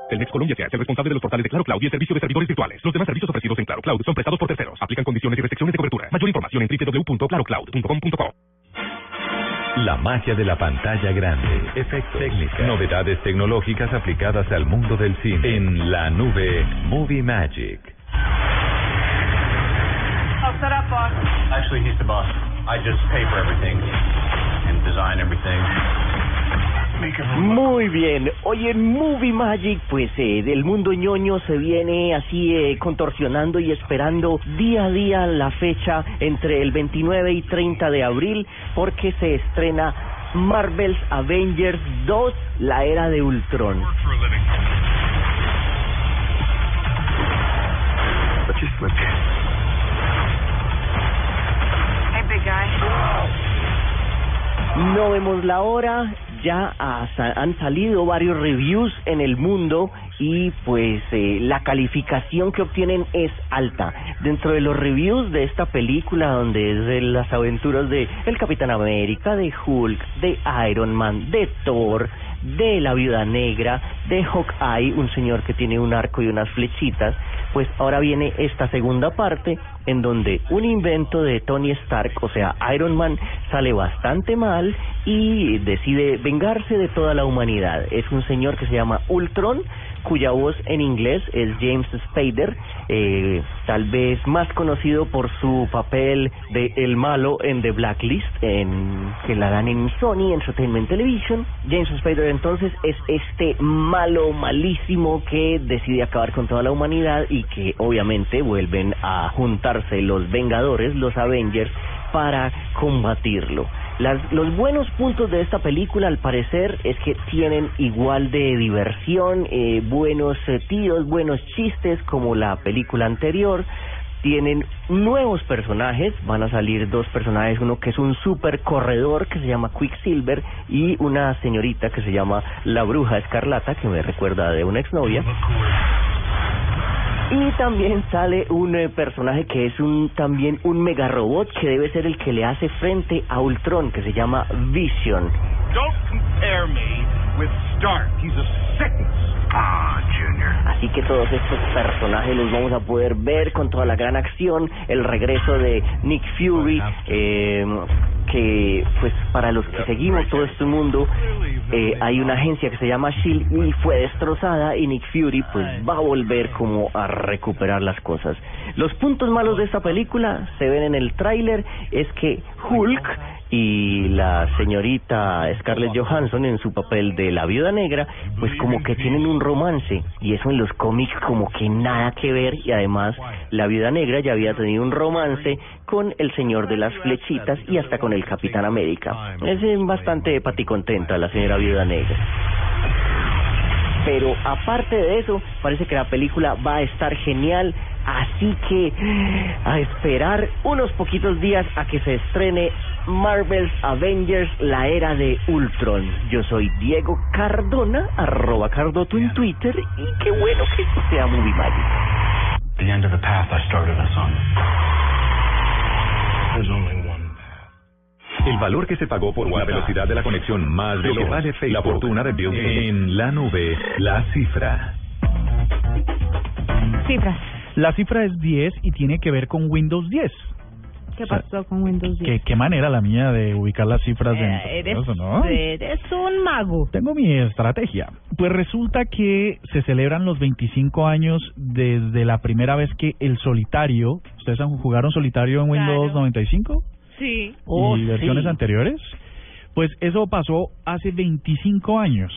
Telmex Colombia se hace responsable de los portales de Claro Cloud y el servicio de servidores virtuales. Los demás servicios ofrecidos en Claro Cloud son prestados por terceros. Aplican condiciones y restricciones de cobertura. Mayor información en www.clarocloud.com.co. La magia de la pantalla grande, efectos, técnicas, novedades tecnológicas aplicadas al mundo del cine. En la nube Movie Magic. I'll set up, boss. Actually, he's the boss. I just pay for everything and design everything. Muy bien, hoy en Movie Magic, pues eh, del mundo ñoño se viene así eh, contorsionando y esperando día a día la fecha entre el 29 y 30 de abril porque se estrena Marvel's Avengers 2, la era de Ultron. Hey, big guy. No vemos la hora, ya han salido varios reviews en el mundo y pues eh, la calificación que obtienen es alta. Dentro de los reviews de esta película, donde es de las aventuras de el Capitán América, de Hulk, de Iron Man, de Thor, de la Viuda Negra, de Hawkeye, un señor que tiene un arco y unas flechitas, pues ahora viene esta segunda parte en donde un invento de Tony Stark, o sea, Iron Man, sale bastante mal y decide vengarse de toda la humanidad. Es un señor que se llama Ultron, cuya voz en inglés es James Spader, eh, tal vez más conocido por su papel de el malo en The Blacklist, en, que la dan en Sony Entertainment Television. James Spader entonces es este malo malísimo que decide acabar con toda la humanidad y que obviamente vuelven a juntarse los Vengadores, los Avengers, para combatirlo. Las, los buenos puntos de esta película, al parecer, es que tienen igual de diversión, eh, buenos eh, tiros, buenos chistes como la película anterior. Tienen nuevos personajes, van a salir dos personajes, uno que es un super corredor que se llama Quicksilver y una señorita que se llama la Bruja Escarlata, que me recuerda de una exnovia. Y también sale un eh, personaje que es un también un mega robot que debe ser el que le hace frente a Ultron, que se llama Vision. Don't compare me with Stark. He's a sickness. Ah, Junior. y que todos estos personajes los vamos a poder ver con toda la gran acción, el regreso de Nick Fury, eh, que pues para los que seguimos todo este mundo eh, hay una agencia que se llama Shield y fue destrozada y Nick Fury pues va a volver como a recuperar las cosas. Los puntos malos de esta película se ven en el tráiler es que Hulk y la señorita Scarlett Johansson en su papel de la viuda negra, pues como que tienen un romance y eso en los cómics como que nada que ver y además la viuda negra ya había tenido un romance con el señor de las flechitas y hasta con el Capitán América. Es eh, bastante paticontenta la señora viuda negra. Pero aparte de eso, parece que la película va a estar genial. Así que a esperar unos poquitos días a que se estrene Marvel's Avengers, la era de Ultron. Yo soy Diego Cardona, arroba Cardoto en Twitter, y qué bueno que esto sea Movie Magic. The end of the path I started us on. There's only one. El valor que se pagó por la velocidad de la conexión más de lo que vale Facebook, la fortuna de Bill Gates. En la nube, la cifra. Cifras. La cifra es 10 y tiene que ver con Windows 10. ¿Qué O sea, pasó con Windows 10? ¿Qué, qué manera la mía de ubicar las cifras Eh, dentro de eres, eso, ¿no? eres un mago. Tengo mi estrategia. Pues resulta que se celebran los 25 años desde la primera vez que el solitario, ¿ustedes han- jugaron solitario en Windows 95? Sí. y versiones anteriores. Pues eso pasó hace 25 años.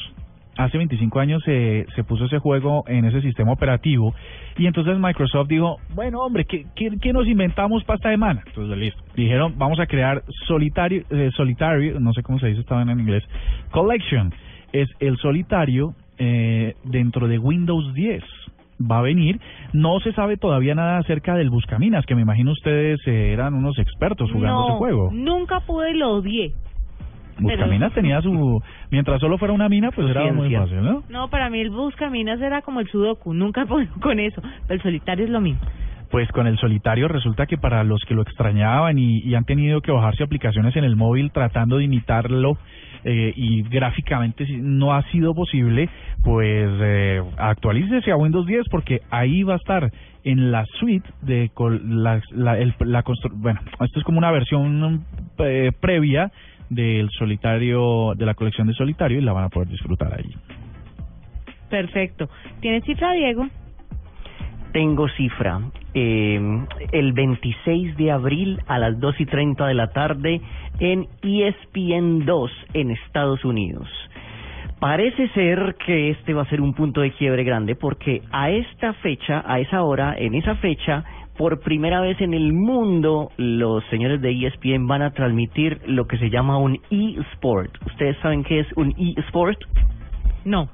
Hace 25 años se, se puso ese juego en ese sistema operativo y entonces Microsoft dijo, bueno hombre, ¿qué, qué, qué nos inventamos para esta semana? Entonces listo, dijeron, vamos a crear solitario, eh, solitario, no sé cómo se dice, estaba en inglés, Collection, es el solitario eh, dentro de Windows 10 va a venir. No se sabe todavía nada acerca del Buscaminas, que me imagino ustedes eh, eran unos expertos jugando no, ese juego. nunca pude lo odié. Buscaminas tenía su... Mientras solo fuera una mina, pues era muy fácil, ¿no? No, para mí el Buscaminas era como el Sudoku. Nunca con eso. Pero el solitario es lo mismo. Pues con el solitario resulta que para los que lo extrañaban y, y han tenido que bajarse aplicaciones en el móvil tratando de imitarlo eh, y gráficamente no ha sido posible, pues eh, actualícese a Windows 10 porque ahí va a estar en la suite de col- la, la, el- la constru- bueno, esto es como una versión eh, previa del solitario, de la colección de solitario y la van a poder disfrutar ahí. Perfecto. ¿Tienes cifra, Diego? Tengo cifra. Eh, el 26 de abril a las 2 y 30 de la tarde en ESPN 2 en Estados Unidos. Parece ser que este va a ser un punto de quiebre grande porque a esta fecha, a esa hora, en esa fecha, por primera vez en el mundo, los señores de ESPN van a transmitir lo que se llama un eSport. ¿Ustedes saben qué es un eSport? No.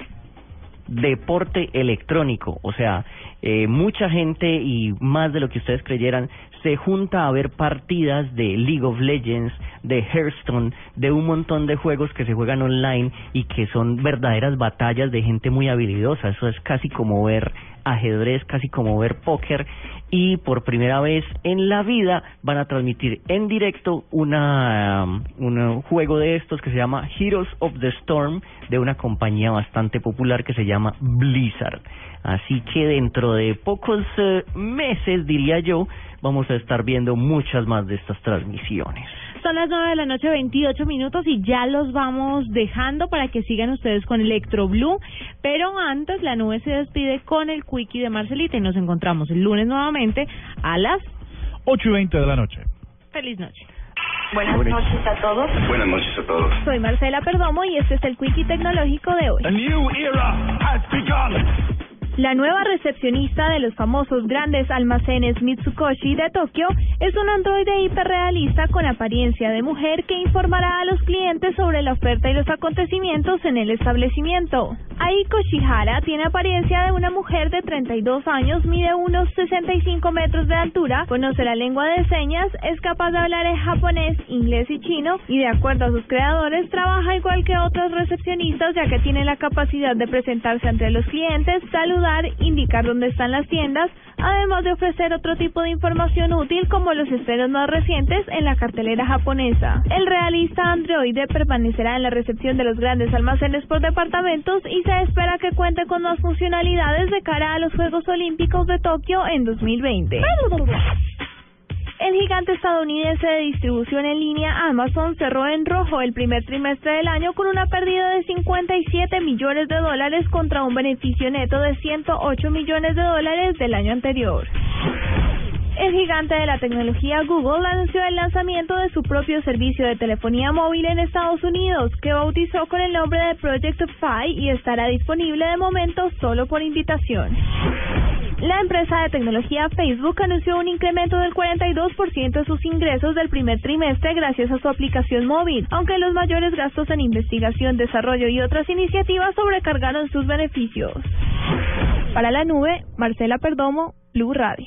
deporte electrónico, o sea, eh, mucha gente y más de lo que ustedes creyeran se junta a ver partidas de League of Legends, de Hearthstone, de un montón de juegos que se juegan online y que son verdaderas batallas de gente muy habilidosa. Eso es casi como ver ajedrez, casi como ver póker y por primera vez en la vida van a transmitir en directo una um, un juego de estos que se llama Heroes of the Storm de una compañía bastante popular que se llama Blizzard. Así que dentro de pocos eh, meses, diría yo, vamos a estar viendo muchas más de estas transmisiones. Son las 9 de la noche, 28 minutos y ya los vamos dejando para que sigan ustedes con Electro Blue. Pero antes, la nube se despide con el Quickie de Marcelita y nos encontramos el lunes nuevamente a las 8 y 20 de la noche. Feliz noche. Buenas noches a todos. Buenas noches a todos. Soy Marcela Perdomo y este es el Quickie Tecnológico de hoy. A new era has begun. La nueva recepcionista de los famosos grandes almacenes Mitsukoshi de Tokio es un androide hiperrealista con apariencia de mujer que informará a los clientes sobre la oferta y los acontecimientos en el establecimiento. Aiko Shihara tiene apariencia de una mujer de 32 años, mide unos 65 metros de altura, conoce la lengua de señas, es capaz de hablar en japonés, inglés y chino y de acuerdo a sus creadores trabaja igual que otros recepcionistas ya que tiene la capacidad de presentarse ante los clientes, saludar, indicar dónde están las tiendas, además de ofrecer otro tipo de información útil como los estrenos más recientes en la cartelera japonesa. El realista androide permanecerá en la recepción de los grandes almacenes por departamentos y se espera que cuente con más funcionalidades de cara a los Juegos Olímpicos de Tokio en 2020. El gigante estadounidense de distribución en línea Amazon cerró en rojo el primer trimestre del año con una pérdida de 57 millones de dólares contra un beneficio neto de 108 millones de dólares del año anterior. El gigante de la tecnología Google anunció el lanzamiento de su propio servicio de telefonía móvil en Estados Unidos, que bautizó con el nombre de Project Fi y estará disponible de momento solo por invitación. La empresa de tecnología Facebook anunció un incremento del 42% de sus ingresos del primer trimestre gracias a su aplicación móvil, aunque los mayores gastos en investigación, desarrollo y otras iniciativas sobrecargaron sus beneficios. Para la nube, Marcela Perdomo, Blue Radio.